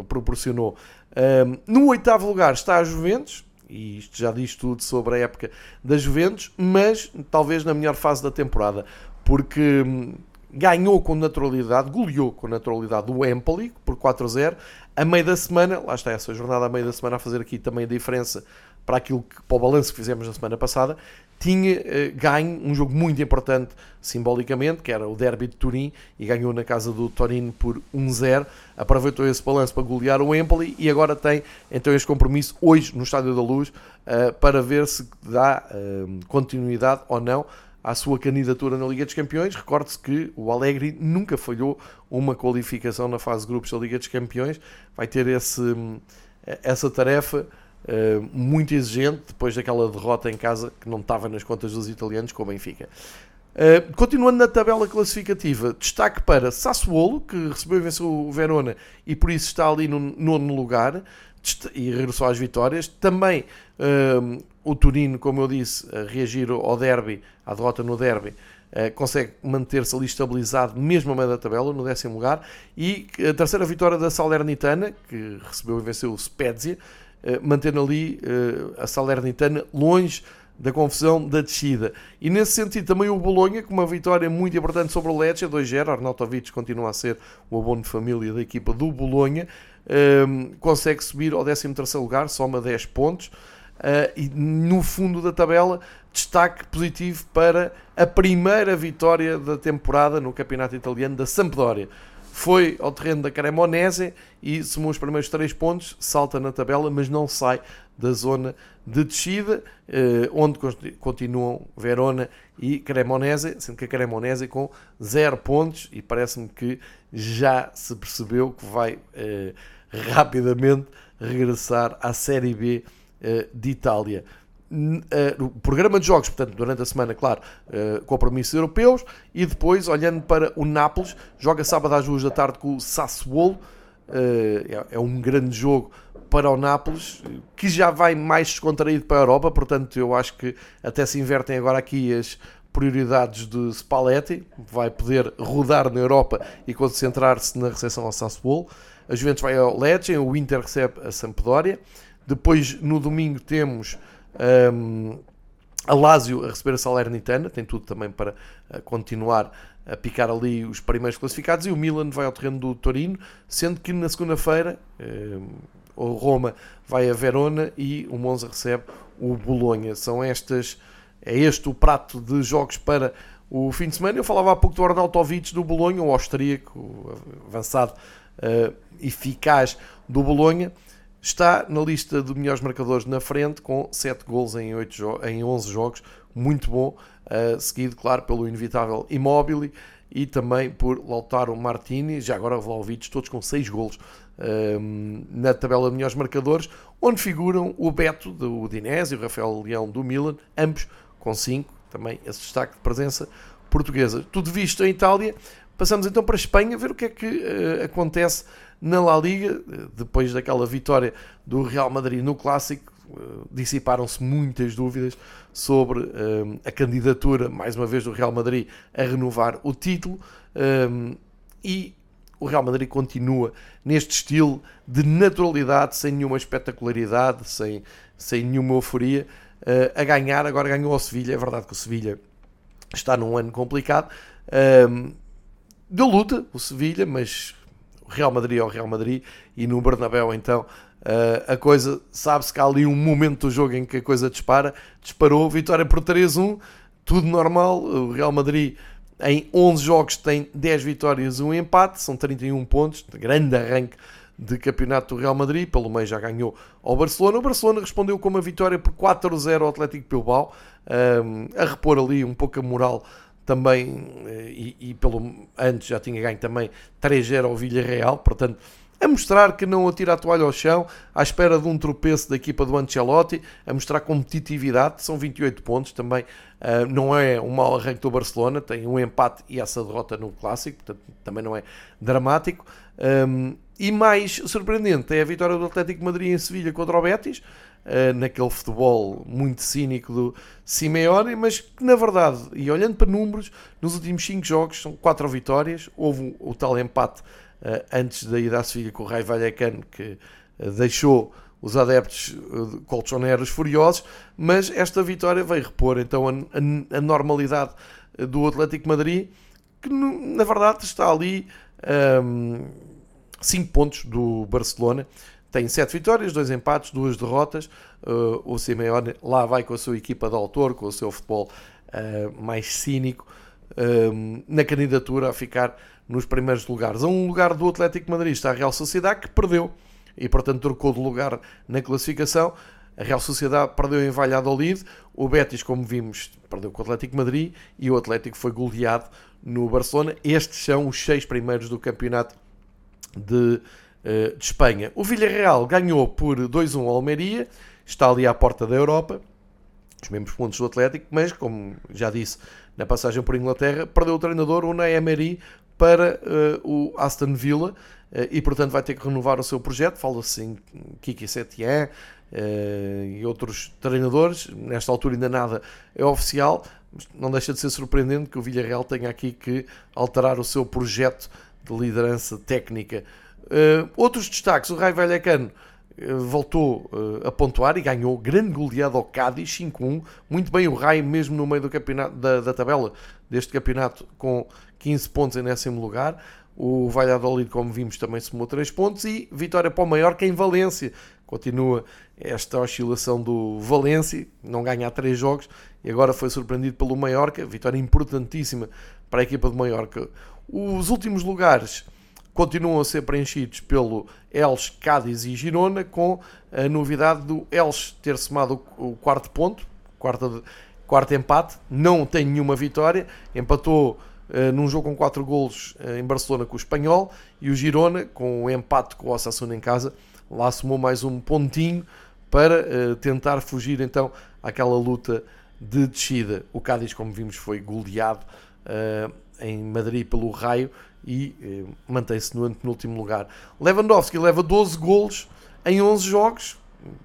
proporcionou. Um, no oitavo lugar está a Juventus, e isto já diz tudo sobre a época da Juventus, mas talvez na melhor fase da temporada, porque hum, ganhou com naturalidade, goleou com naturalidade o Empoli por 4-0. A meio da semana, lá está essa jornada a meio da semana a fazer aqui também a diferença para aquilo que, para o balanço que fizemos na semana passada, tinha uh, ganho um jogo muito importante simbolicamente, que era o Derby de Turim, e ganhou na casa do Torino por 1-0. Aproveitou esse balanço para golear o Empoli e agora tem então este compromisso hoje no Estádio da Luz uh, para ver se dá uh, continuidade ou não à sua candidatura na Liga dos Campeões. Recorde-se que o Alegre nunca falhou uma qualificação na fase de grupos da Liga dos Campeões. Vai ter esse, essa tarefa uh, muito exigente depois daquela derrota em casa que não estava nas contas dos italianos com o Benfica. Uh, continuando na tabela classificativa, destaque para Sassuolo, que recebeu e venceu o Verona e por isso está ali no nono lugar e regressou às vitórias. Também uh, o Turino, como eu disse, a reagir ao derby, à derrota no derby, consegue manter-se ali estabilizado, mesmo a meio da tabela, no décimo lugar. E a terceira vitória da Salernitana, que recebeu e venceu o Spezia, mantendo ali uh, a Salernitana longe da confusão da descida. E nesse sentido também o Bolonha, com uma vitória muito importante sobre o Lecce, 2-0, Arnautovic continua a ser o abono de família da equipa do Bolonha, um, consegue subir ao 13º lugar, soma 10 pontos, uh, e no fundo da tabela, destaque positivo para a primeira vitória da temporada no campeonato italiano da Sampdoria. Foi ao terreno da Cremonese e somou os primeiros 3 pontos, salta na tabela, mas não sai da zona de descida, uh, onde continuam Verona e Cremonese, sendo que a Cremonese com 0 pontos e parece-me que já se percebeu que vai uh, rapidamente regressar à Série B uh, de Itália. Uh, o programa de jogos, portanto, durante a semana, claro, uh, compromissos europeus e depois, olhando para o Nápoles, joga sábado às duas da tarde com o Sassuolo. Uh, é, é, um grande jogo para o Nápoles, que já vai mais descontraído para a Europa, portanto, eu acho que até se invertem agora aqui as prioridades de Spalletti, vai poder rodar na Europa e concentrar-se na recepção ao Sassuolo. A Juventus vai ao Lecce, o Inter recebe a Sampdoria. Depois, no domingo, temos um, a Lazio a receber a Salernitana, tem tudo também para uh, continuar a picar ali os primeiros classificados. E o Milan vai ao terreno do Torino, sendo que na segunda-feira o Roma vai a Verona e o Monza recebe o Bolonha. São estas, é este o prato de jogos para o fim de semana. Eu falava há pouco do Arnautovic do Bolonha, o austríaco, avançado uh, eficaz do Bolonha, está na lista de melhores marcadores na frente com 7 gols em, 8 em 11 jogos, muito bom, uh, seguido, claro, pelo inevitável Immobile e também por Lautaro Martini, já agora Vlaovic, todos com 6 gols uh, na tabela de melhores marcadores, onde figuram o Beto do Udinese e o Rafael Leão do Milan, ambos com 5, também esse destaque de presença portuguesa. Tudo visto em Itália, Passamos então para a Espanha, ver o que é que uh, acontece na La Liga, depois daquela vitória do Real Madrid no Clássico, uh, dissiparam-se muitas dúvidas sobre uh, a candidatura, mais uma vez, do Real Madrid a renovar o título e o Real Madrid continua neste estilo de naturalidade, sem nenhuma espetacularidade, sem, sem nenhuma euforia, a ganhar. Agora ganhou ao Sevilha, é verdade que o Sevilha está num ano complicado deu luta o Sevilha, mas Real Madrid é o Real Madrid e no Bernabéu então uh, a coisa, sabe-se que há ali um momento do jogo em que a coisa dispara, disparou, vitória por 3-1, tudo normal, o Real Madrid em 11 jogos tem 10 vitórias e um empate, são 31 pontos, grande arranque de campeonato do Real Madrid, pelo meio já ganhou ao Barcelona. O Barcelona respondeu com uma vitória por 4-0 ao Atlético Bilbao, um, a repor ali um pouco a moral também, eh, e, e, pelo antes já tinha ganho também 3-0 ao Villarreal, portanto, a mostrar que não atira a toalha ao chão, à espera de um tropeço da equipa do Ancelotti, a mostrar competitividade, são 28 pontos também, uh, não é um mau arranque do Barcelona, tem um empate e essa derrota no Clássico, portanto também não é dramático. Um, e mais surpreendente é a vitória do Atlético Madrid em Sevilha contra o Betis, naquele futebol muito cínico do Simeone, mas que na verdade, e olhando para números, nos últimos 5 jogos são 4 vitórias, houve o, o tal empate uh, antes da ida à Sevilha com o Rai Vallecano que uh, deixou os adeptos colchoneros furiosos, mas esta vitória veio repor então a, a, a normalidade do Atlético Madrid, que na verdade está ali. Um, 5 pontos do Barcelona. Tem 7 vitórias, 2 empates, 2 derrotas. Uh, o Simeone lá vai com a sua equipa de autor, com o seu futebol uh, mais cínico, uh, na candidatura a ficar nos primeiros lugares. A um lugar do Atlético Madrid está a Real Sociedade, que perdeu e, portanto, trocou de lugar na classificação. A Real Sociedade perdeu em Valladolid, o Betis, como vimos, perdeu com o Atlético Madrid e o Atlético foi goleado no Barcelona. Estes são os seis primeiros do campeonato de, de Espanha. O Villarreal ganhou por 2-1 ao Almeria, está ali à porta da Europa, os mesmos pontos do Atlético, mas, como já disse na passagem por Inglaterra, perdeu o treinador Unai Emery para uh, o Aston Villa uh, e, portanto, vai ter que renovar o seu projeto. Fala-se em Kiki Setien uh, e outros treinadores. Nesta altura ainda nada é oficial, mas não deixa de ser surpreendente que o Villarreal tenha aqui que alterar o seu projeto de liderança técnica. Uh, outros destaques, o Raio Vallecano uh, voltou uh, a pontuar e ganhou grande goleada ao Cádiz 5-1, muito bem o Raio mesmo no meio do campeonato, da, da, tabela deste campeonato com 15 pontos em décimo lugar. O Valladolid, como vimos, também somou 3 pontos e vitória para o Mallorca em Valência. Continua esta oscilação do Valência, não ganha há 3 jogos e agora foi surpreendido pelo Mallorca, vitória importantíssima para a equipa de Mallorca. Os últimos lugares continuam a ser preenchidos pelo Elche, Cádiz e Girona, com a novidade do Elche ter somado o quarto ponto, quarto, quarto empate, não tem nenhuma vitória, empatou uh, num jogo com 4 golos uh, em Barcelona com o Espanhol, e o Girona, com o empate com o Osasuna em casa, lá somou mais um pontinho para uh, tentar fugir então àquela luta de descida. O Cádiz, como vimos, foi goleado em Madrid pelo Raio e eh, mantém-se no penúltimo lugar. Lewandowski leva 12 golos em 11 jogos.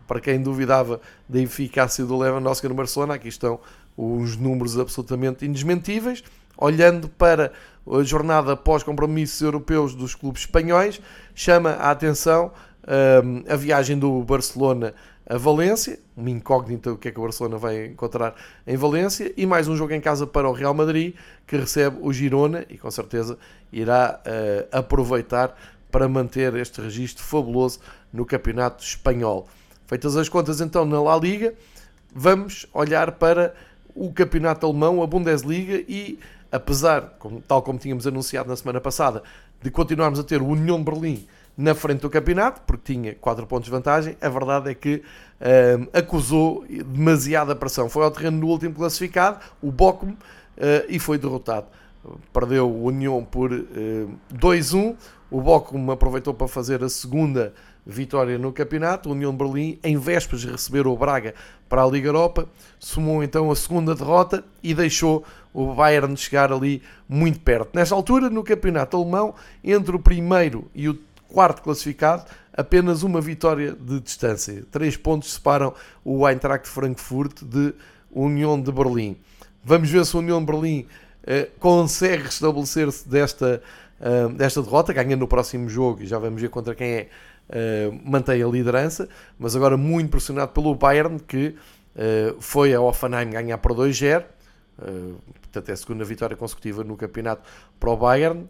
Para quem duvidava da eficácia do Lewandowski no Barcelona, aqui estão os números absolutamente indesmentíveis. Olhando para a jornada pós-compromissos europeus dos clubes espanhóis, chama a atenção um, a viagem do Barcelona a Valência, uma incógnita o que é que o Barcelona vai encontrar em Valência, e mais um jogo em casa para o Real Madrid, que recebe o Girona e com certeza irá uh, aproveitar para manter este registro fabuloso no Campeonato Espanhol. Feitas as contas então na La Liga, vamos olhar para o Campeonato Alemão, a Bundesliga e apesar, tal como tínhamos anunciado na semana passada, de continuarmos a ter o União Berlim na frente do campeonato, porque tinha 4 pontos de vantagem. A verdade é que um, acusou demasiada pressão. Foi ao terreno no último classificado, o Bochum, uh, e foi derrotado. Perdeu o União por uh, 2-1. O Bochum aproveitou para fazer a segunda vitória no campeonato. O União de Berlim, em vésperas de receber o Braga para a Liga Europa, somou então a segunda derrota e deixou o Bayern chegar ali muito perto. Nesta altura, no campeonato alemão, entre o primeiro e o quarto classificado, apenas uma vitória de distância. Três pontos separam o Eintracht Frankfurt de União de Berlim. Vamos ver se a União de Berlim uh, consegue restabelecer-se desta, uh, desta derrota, ganha no próximo jogo e já vamos ver contra quem é, uh, mantém a liderança, mas agora muito pressionado pelo Bayern que foi a Offenheim ganhar por 2-0, portanto é a segunda vitória consecutiva no campeonato para o Bayern.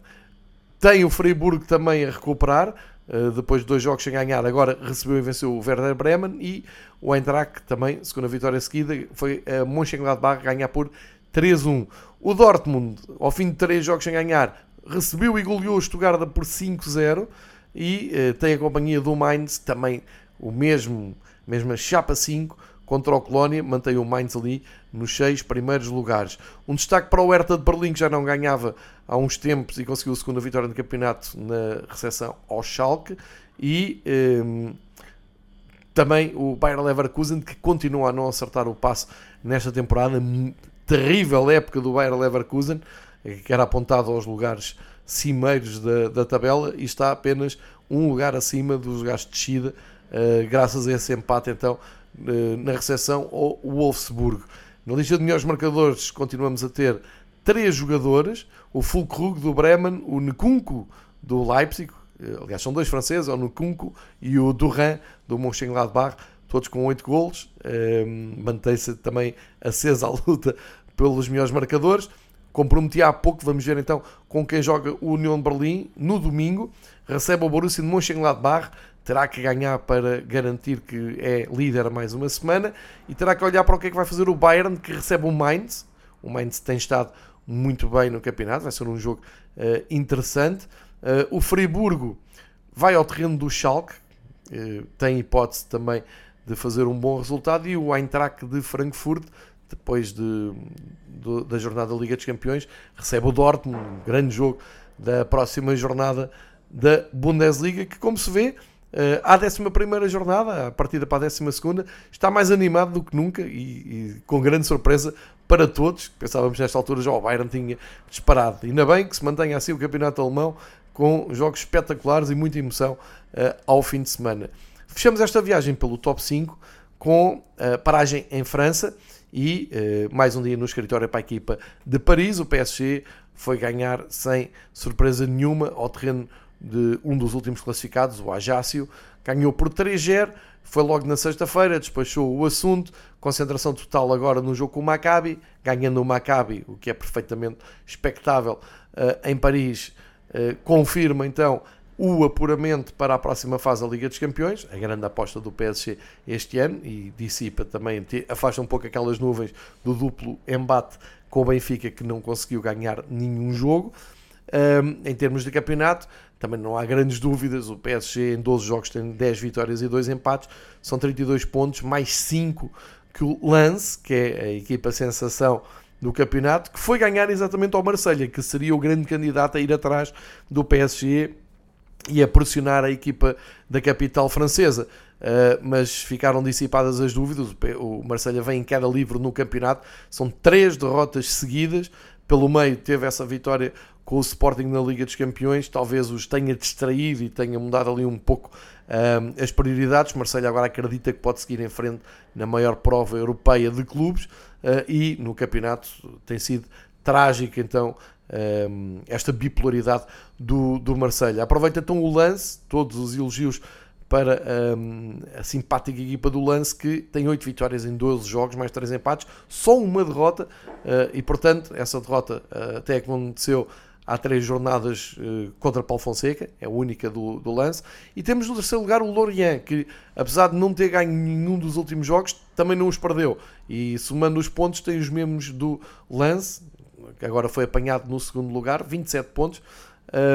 Tem o Freiburg também a recuperar, uh, depois de dois jogos sem ganhar, agora recebeu e venceu o Werder Bremen e o Eintracht também, segunda vitória seguida, foi a Mönchengladbach ganhar por 3-1. O Dortmund, ao fim de três jogos sem ganhar, recebeu e goleou o Stuttgart por 5-0 e uh, tem a companhia do Mainz, também o mesmo, mesma chapa 5, contra o Colónia, mantém o Mainz ali nos seis primeiros lugares. Um destaque para o Hertha de Berlim, que já não ganhava há uns tempos e conseguiu a segunda vitória no campeonato na recepção ao Schalke. E um, também o Bayer Leverkusen, que continua a não acertar o passe nesta temporada. Terrível época do Bayer Leverkusen, que era apontado aos lugares cimeiros da, da tabela e está apenas um lugar acima dos lugares de descida, uh, graças a esse empate então uh, na recepção ao Wolfsburgo. Na lista de melhores marcadores continuamos a ter três jogadores, o Fulkrug do Bremen, o Nkunku do Leipzig, eh, aliás são dois franceses, o Nkunku e o Duran do Mönchengladbach, todos com 8 golos, mantém-se também acesa a luta pelos melhores marcadores. Comprometi há pouco, vamos ver então com quem joga o União de Berlim no domingo. Recebe o Borussia de Mönchengladbach, terá que ganhar para garantir que é líder mais uma semana e terá que olhar para o que é que vai fazer o Bayern, que recebe o Mainz. O Mainz tem estado muito bem no campeonato, vai ser um jogo uh, interessante. Uh, o Friburgo vai ao terreno do Schalke, uh, tem hipótese também de fazer um bom resultado e o Eintracht de Frankfurt depois de, de, da jornada da Liga dos Campeões, recebe o Dortmund, um grande jogo da próxima jornada da Bundesliga, que como se vê, Uh, à 11 jornada, a partida para a 12, está mais animado do que nunca e, e, com grande surpresa para todos. Pensávamos nesta altura já o Bayern tinha disparado. Ainda bem que se mantenha assim o campeonato alemão com jogos espetaculares e muita emoção uh, ao fim de semana. Fechamos esta viagem pelo top 5 com a paragem em França e uh, mais um dia no escritório para a equipa de Paris. O PSG foi ganhar sem surpresa nenhuma ao terreno de um dos últimos classificados, o Ajácio. Ganhou por 3-0, foi logo na sexta-feira, despachou o assunto. Concentração total agora no jogo com o Maccabi, ganhando o Maccabi, o que é perfeitamente expectável uh, em Paris. Uh, confirma então o apuramento para a próxima fase da Liga dos Campeões, a grande aposta do PSG este ano, e dissipa também, afasta um pouco aquelas nuvens do duplo embate com o Benfica que não conseguiu ganhar nenhum jogo. Um, em termos de campeonato, também não há grandes dúvidas. O PSG em 12 jogos tem 10 vitórias e 2 empates, são 32 pontos, mais 5 que o Lance, que é a equipa sensação do campeonato, que foi ganhar exatamente ao Marselha, que seria o grande candidato a ir atrás do PSG e a pressionar a equipa da capital francesa. Uh, mas ficaram dissipadas as dúvidas. O Marselha vem em queda livre no campeonato, são três derrotas seguidas. Pelo meio teve essa vitória com o Sporting na Liga dos Campeões, talvez os tenha distraído e tenha mudado ali um pouco uh, as prioridades. Marselha agora acredita que pode seguir em frente na maior prova europeia de clubes uh, e no campeonato tem sido trágico então um, esta bipolaridade do, do Marselha. Aproveita então o lance, todos os elogios para um, a simpática equipa do Lance que tem 8 vitórias em 12 jogos, mais 3 empates, só uma derrota uh, e portanto essa derrota uh, até aconteceu há três jornadas uh, contra Paulo Fonseca, é a única do, do lance. E temos no terceiro lugar o Lorient, que apesar de não ter ganho nenhum dos últimos jogos, também não os perdeu. E somando os pontos, tem os mesmos do lance, que agora foi apanhado no segundo lugar, 27 pontos,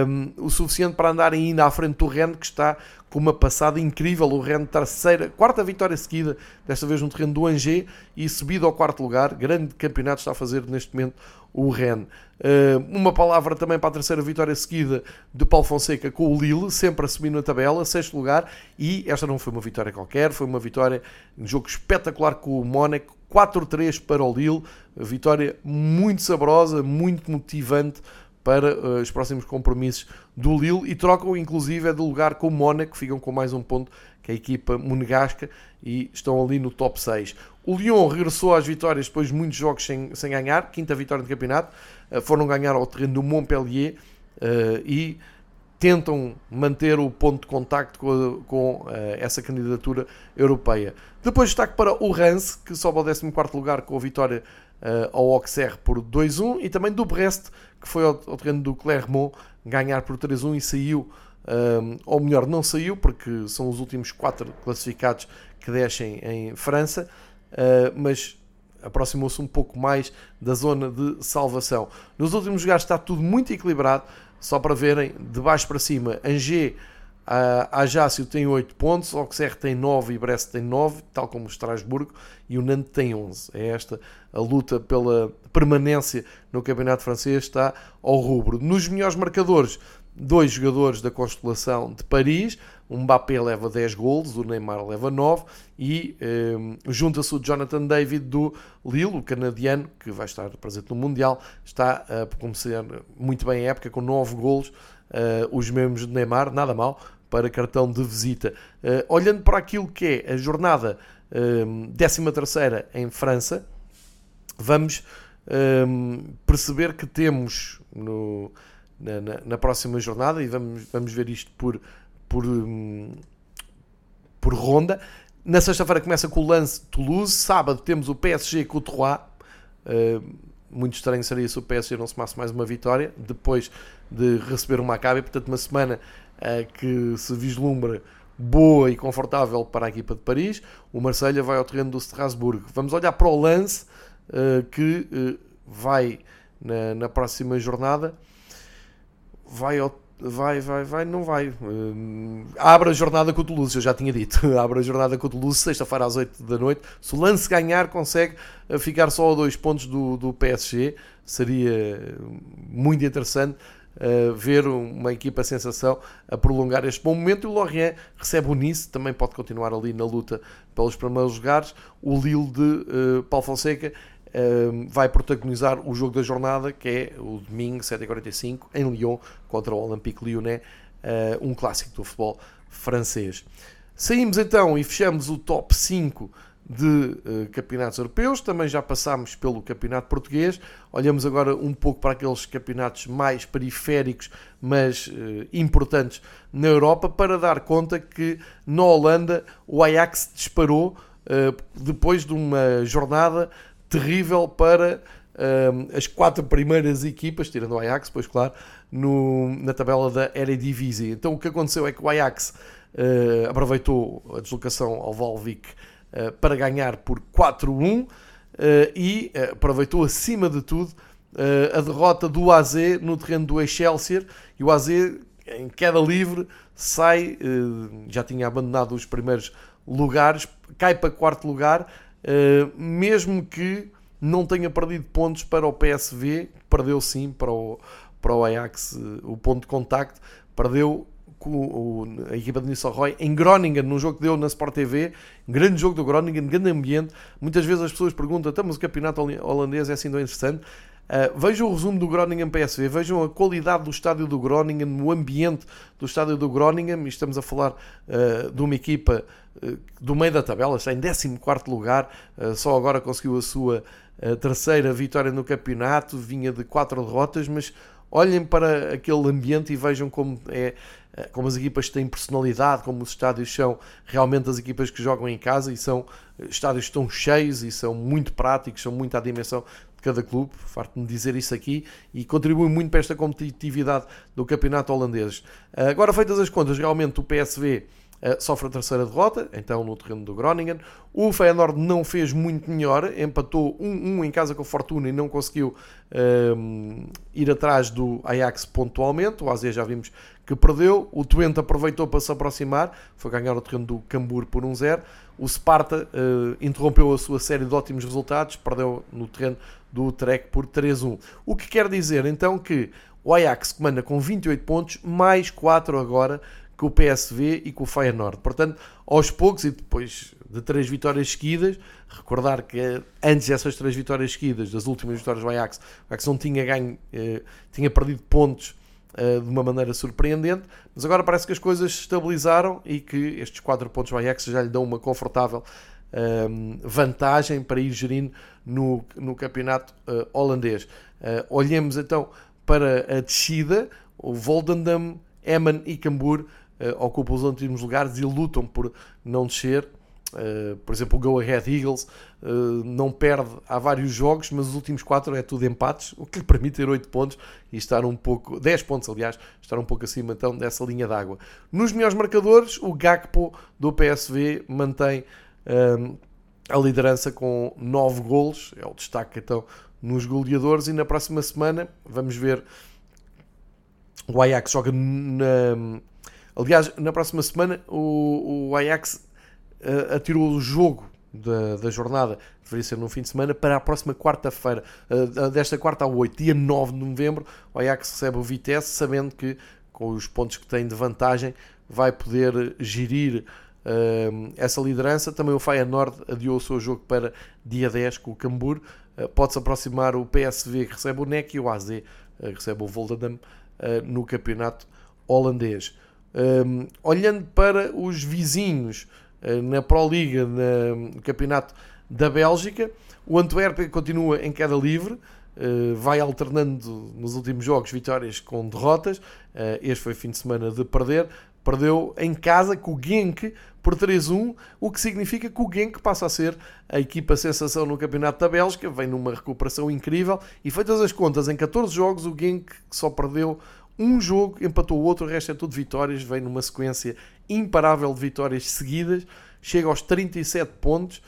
um, o suficiente para andar ainda à frente do Rennes, que está com uma passada incrível. O Rennes, terceira, quarta vitória seguida, desta vez no terreno do Angers, e subido ao quarto lugar. Grande campeonato está a fazer neste momento o Rennes. Uh, uma palavra também para a terceira vitória seguida de Paulo Fonseca com o Lille, sempre a subir na tabela, sexto lugar. E esta não foi uma vitória qualquer, foi uma vitória, um jogo espetacular com o Mónaco. 4-3 para o Lille, vitória muito saborosa, muito motivante para uh, os próximos compromissos do Lille e trocam inclusive é de lugar com o Mónaco, ficam com mais um ponto que a equipa monegasca e estão ali no top 6. O Lyon regressou às vitórias depois de muitos jogos sem, sem ganhar, quinta vitória do campeonato, uh, foram ganhar ao terreno do Montpellier uh, e tentam manter o ponto de contacto com, com essa candidatura europeia. Depois destaque para o Rance, que sobe ao 14 lugar com a vitória ao Auxerre por 2-1 e também do Brest, que foi ao, ao terreno do Clermont ganhar por 3-1 e saiu, um, ou melhor, não saiu, porque são os últimos quatro classificados que descem em França, uh, mas aproximou-se um pouco mais da zona de salvação. Nos últimos lugares está tudo muito equilibrado, só para verem, de baixo para cima, Angers A Ajácio tem 8 pontos, Auxerre tem 9 e Brest tem 9, tal como o Estrasburgo, e o Nantes tem 11. É esta a luta pela permanência no Campeonato Francês, está ao rubro. Nos melhores marcadores, dois jogadores da constelação de Paris, o Mbappé leva 10 golos, o Neymar leva 9 e um, junta-se o Jonathan David do Lille, o canadiano, que vai estar presente no Mundial, está a começar muito bem a época com 9 golos, uh, os mesmos de Neymar, nada mal, para cartão de visita. Uh, olhando para aquilo que é a jornada um, 13 em França, vamos um, perceber que temos no, na, na, na, próxima jornada, e vamos, vamos ver isto por, por, um, por ronda. Na sexta-feira começa com o lance Toulouse, sábado temos o PSG com o Troyes. Uh, muito estranho seria se o PSG não somasse mais uma vitória depois de receber uma Maccabi, portanto uma semana que se vislumbra boa e confortável para a equipa de Paris. O Marselha vai ao terreno do Strasbourg. Vamos olhar para o lance uh, que uh, vai na, na, próxima jornada. Vai ao Vai, vai, vai, não vai. Uh, abre a jornada com o Toulouse, eu já tinha dito. abre a jornada com o Toulouse, sexta-feira às 8 da noite. Se o lance ganhar, consegue ficar só a dois pontos do, do PSG. Seria muito interessante ver uma equipa sensação a prolongar este bom momento. E o Lorient recebe o Nice, também pode continuar ali na luta pelos primeiros lugares. O Lille de uh, Paulo Fonseca uh, vai protagonizar o jogo da jornada, que é o domingo 7h45 em Lyon contra o Olympique Lyonnais, um clássico do futebol francês. Saímos então e fechamos o top 5 de uh, campeonatos europeus, também já passámos pelo campeonato português, olhamos agora um pouco para aqueles campeonatos mais periféricos, mas uh, importantes na Europa, para dar conta que na Holanda o Ajax disparou uh, depois de uma jornada terrível para as quatro primeiras equipas, tirando o Ajax, pois claro, no, na tabela da Eredivisie. Então o que aconteceu é que o Ajax aproveitou a deslocação ao Volvic eh, para ganhar por 4-1 eh, e eh, aproveitou acima de tudo a derrota do AZ no terreno do Excelsior. E o AZ em queda livre sai, já tinha abandonado os primeiros lugares, cai para quarto lugar, mesmo que não tenha perdido pontos para o PSV, perdeu sim para o, para o Ajax o ponto de contacto, perdeu o, a equipa de Nistelrooy em Groningen, num jogo que deu na Sport TV, grande jogo do Groningen, grande ambiente. Muitas vezes as pessoas perguntam: então, mas o campeonato holandês é assim tão interessante? Uh, vejam o resumo do Groningen PSV, vejam a qualidade do estádio do Groningen, o ambiente do estádio do Groningen, estamos a falar uh, de uma equipa uh, do meio da tabela, está em 14 lugar, só agora conseguiu a sua terceira vitória no campeonato, vinha de quatro derrotas, mas olhem para aquele ambiente e vejam como é como as equipas têm personalidade, como os estádios são realmente as equipas que jogam em casa e são eh, estádios estão cheios e são muito práticos, são muito à dimensão de cada clube, farto-me dizer isso aqui, e contribuem muito para esta competitividade do campeonato holandês. Eh, agora, feitas as contas, realmente o PSV sofre a terceira derrota, então no terreno do Groningen. O Feyenoord não fez muito melhor, empatou 1-1 em casa com o Fortuna e não conseguiu uh, ir atrás do Ajax pontualmente. O AZ já vimos que perdeu. O Twente aproveitou para se aproximar, foi ganhar o terreno do Cambur por 1-0. O Sparta uh, interrompeu a sua série de ótimos resultados, perdeu no terreno do Trek por 3-1. O que quer dizer então que o Ajax comanda com 28 pontos, mais 4 agora que o PSV e com o Feyenoord. Portanto, aos poucos e depois de três vitórias seguidas, recordar que antes dessas três vitórias seguidas, das últimas vitórias do Ajax, o Ajax não tinha ganho, eh, tinha perdido pontos de uma maneira surpreendente, mas agora parece que as coisas se estabilizaram e que estes 4 pontos Ajax já lhe dão uma confortável uh, vantagem para ir gerindo no, no campeonato uh, holandês. olhemos então para a descida, o Volendam, Emmen e Cambuur ocupam os últimos lugares e lutam por não descer Uh, por exemplo, o Go Ahead Eagles uh, não perde há vários jogos, mas os últimos 4 é tudo empates, o que lhe permite ter 8 pontos e estar um pouco, 10 pontos aliás, estar um pouco acima então dessa linha d'água. Nos melhores marcadores, o Gakpo do PSV mantém um, eh, a liderança com 9 golos, é o destaque então nos goleadores e na próxima semana vamos ver o Ajax joga na Aliás, na próxima semana o, o Ajax uh, atirou o jogo da, da, jornada, deveria ser no fim de semana, para a próxima quarta-feira, uh, desta quarta a 8, dia 9 de novembro, o Ajax recebe o Vitesse, sabendo que com os pontos que tem de vantagem vai poder gerir uh, essa liderança. Também o Feyenoord adiou o seu jogo para dia 10 com o Cambur. Uh, Pode-se aproximar o PSV que recebe o NEC e o AZ que recebe o Volendam no campeonato holandês. Um, olhando para os vizinhos na Pro Liga, no campeonato da Bélgica, o Antuérpia continua em queda livre, uh, vai alternando nos últimos jogos vitórias com derrotas. Uh, este foi fim de semana de perder. Perdeu em casa com o Genk por 3-1, o que significa que o Genk passa a ser a equipa sensação no Campeonato da Bélgica, vem numa recuperação incrível e feitas as contas, em 14 jogos o Genk só perdeu um jogo empatou o outro, o resto é tudo vitórias, vem numa sequência imparável de vitórias seguidas, chega aos 37 pontos,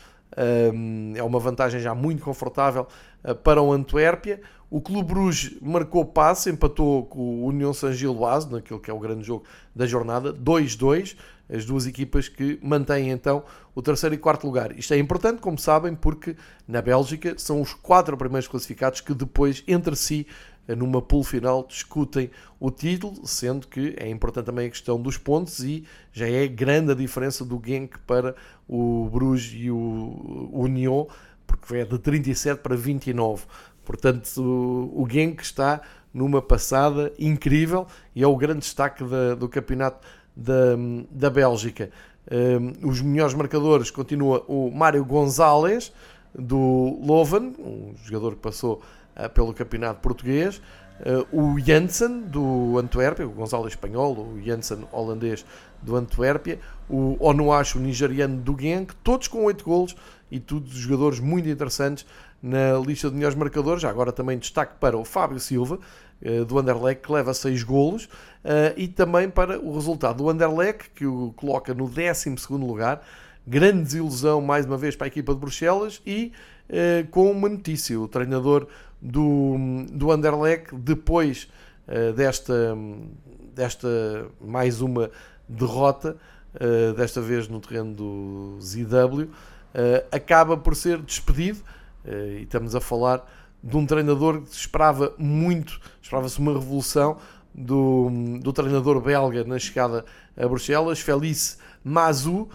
é uma vantagem já muito confortável ah, para o Antuérpia. O Clube Bruges marcou passe, empatou com o União Saint-Gilloise, naquele que é o grande jogo da jornada, 2-2, as duas equipas que mantêm então o terceiro e quarto lugar. Isto é importante, como sabem, porque na Bélgica são os quatro primeiros classificados que depois, entre si, numa pool final discutem o título, sendo que é importante também a questão dos pontos e já é grande a diferença do Genk para o Bruges e o Union, porque é de 37 para 29. Portanto, o, Genk está numa passada incrível e é o grande destaque da, do campeonato da, da Bélgica. Um, os melhores marcadores continua o Mário Gonzalez do Loven, um jogador que passou pelo campeonato português. Uh, o Janssen do Antuérpia, o Gonzalo espanhol, o Janssen holandês do Antuérpia, o Onuachu nigeriano do Genk, todos com 8 golos e todos jogadores muito interessantes na lista de melhores marcadores. Agora também destaque para o Fábio Silva uh, do Anderlecht, que leva 6 golos, e também para o resultado do Anderlecht, que o coloca no 12 lugar. Grande desilusão mais uma vez para a equipa de Bruxelas e com uma notícia: o treinador do, do Anderlecht depois uh, desta, desta mais uma derrota, uh, desta vez no terreno do ZW, uh, acaba por ser despedido e estamos a falar de um treinador que esperava muito, esperava-se uma revolução do, do treinador belga na chegada a Bruxelas, Felice Mazou,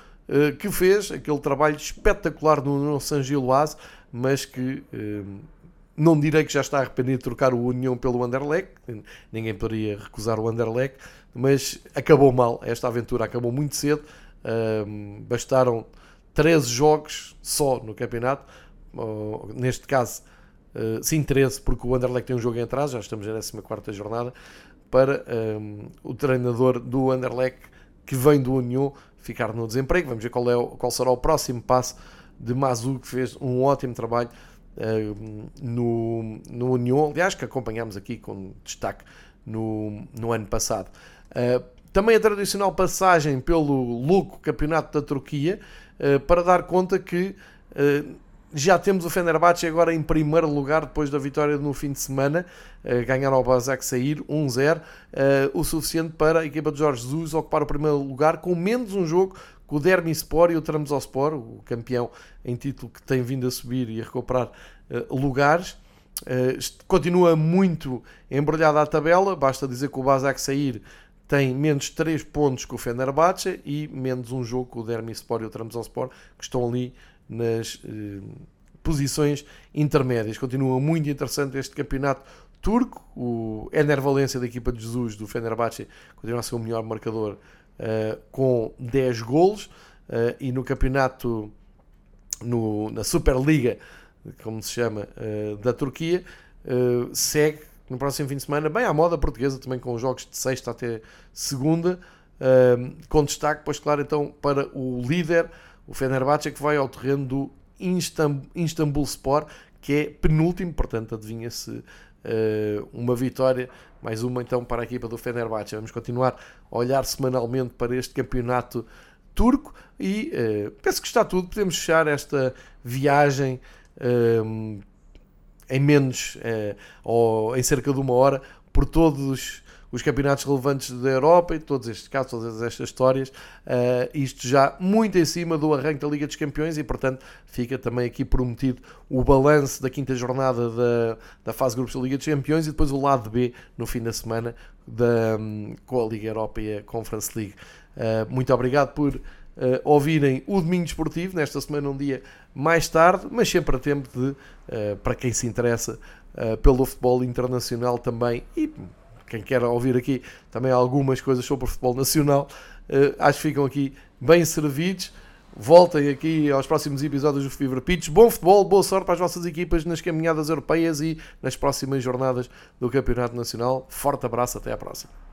que fez aquele trabalho espetacular no San Giloise, mas que não direi que já está arrependido de trocar o União pelo Anderlecht, ninguém poderia recusar o Anderlecht, mas acabou mal, esta aventura acabou muito cedo, um, bastaram 13 jogos só no campeonato, uh, neste caso, uh, sim 13, porque o Anderlecht tem um jogo em atraso, já estamos na 14 jornada, para um, o treinador do Anderlecht, que vem do União, ficar no desemprego, vamos ver qual, é, qual será o próximo passo de Mazu, que fez um ótimo trabalho no, no União, aliás, que acompanhámos aqui com destaque no, no ano passado. Uh, também a tradicional passagem pelo louco campeonato da Turquia uh, para dar conta que já temos o Fenerbahçe agora em primeiro lugar depois da vitória no fim de semana, uh, ganhar ao Basak sair 1-0, uh, o suficiente para a equipa de Jorge Jesus ocupar o primeiro lugar com menos um jogo o Dermispor e o Trabzonspor, o campeão em título que tem vindo a subir e a recuperar uh, lugares. Uh, continua muito embrulhada a tabela, basta dizer que o Basak sair tem menos 3 pontos que o Fenerbahçe e menos um jogo com o Dermispor e o Trabzonspor, que estão ali nas uh, posições intermédias. Continua muito interessante este campeonato turco. O Ener Valência da equipa de Jesus do Fenerbahçe continua a ser o melhor marcador uh, com 10 golos uh, e no campeonato, no, na Superliga, como se chama, uh, da Turquia, segue no próximo fim de semana, bem à moda portuguesa, também com jogos de sexta até segunda, com destaque, pois claro, então para o líder, o Fenerbahçe, que vai ao terreno do Istanbul Sport, que é penúltimo, portanto adivinha-se uh, uma vitória, mais uma então para a equipa do Fenerbahçe. Vamos continuar a olhar semanalmente para este campeonato turco e uh, penso que está tudo. Podemos fechar esta viagem uh, em menos ou em cerca de uma hora por todos os campeonatos relevantes da Europa e todos estes casos, todas estas histórias, uh, isto já muito em cima do arranque da Liga dos Campeões e, portanto, fica também aqui prometido o balanço da quinta jornada da, da fase grupos da Liga dos Campeões e depois o lado B no fim da semana da, um, com a Liga Europa e a Conference League. Uh, muito obrigado por uh, ouvirem o Domingo Esportivo, nesta semana um dia mais tarde, mas sempre a tempo de, uh, para quem se interessa uh, pelo futebol internacional também e quem quer ouvir aqui também algumas coisas sobre o futebol nacional, acho que ficam aqui bem servidos. Voltem aqui aos próximos episódios do Fever Pitch. Bom futebol, boa sorte para as vossas equipas nas caminhadas europeias e nas próximas jornadas do Campeonato Nacional. Forte abraço, até à próxima.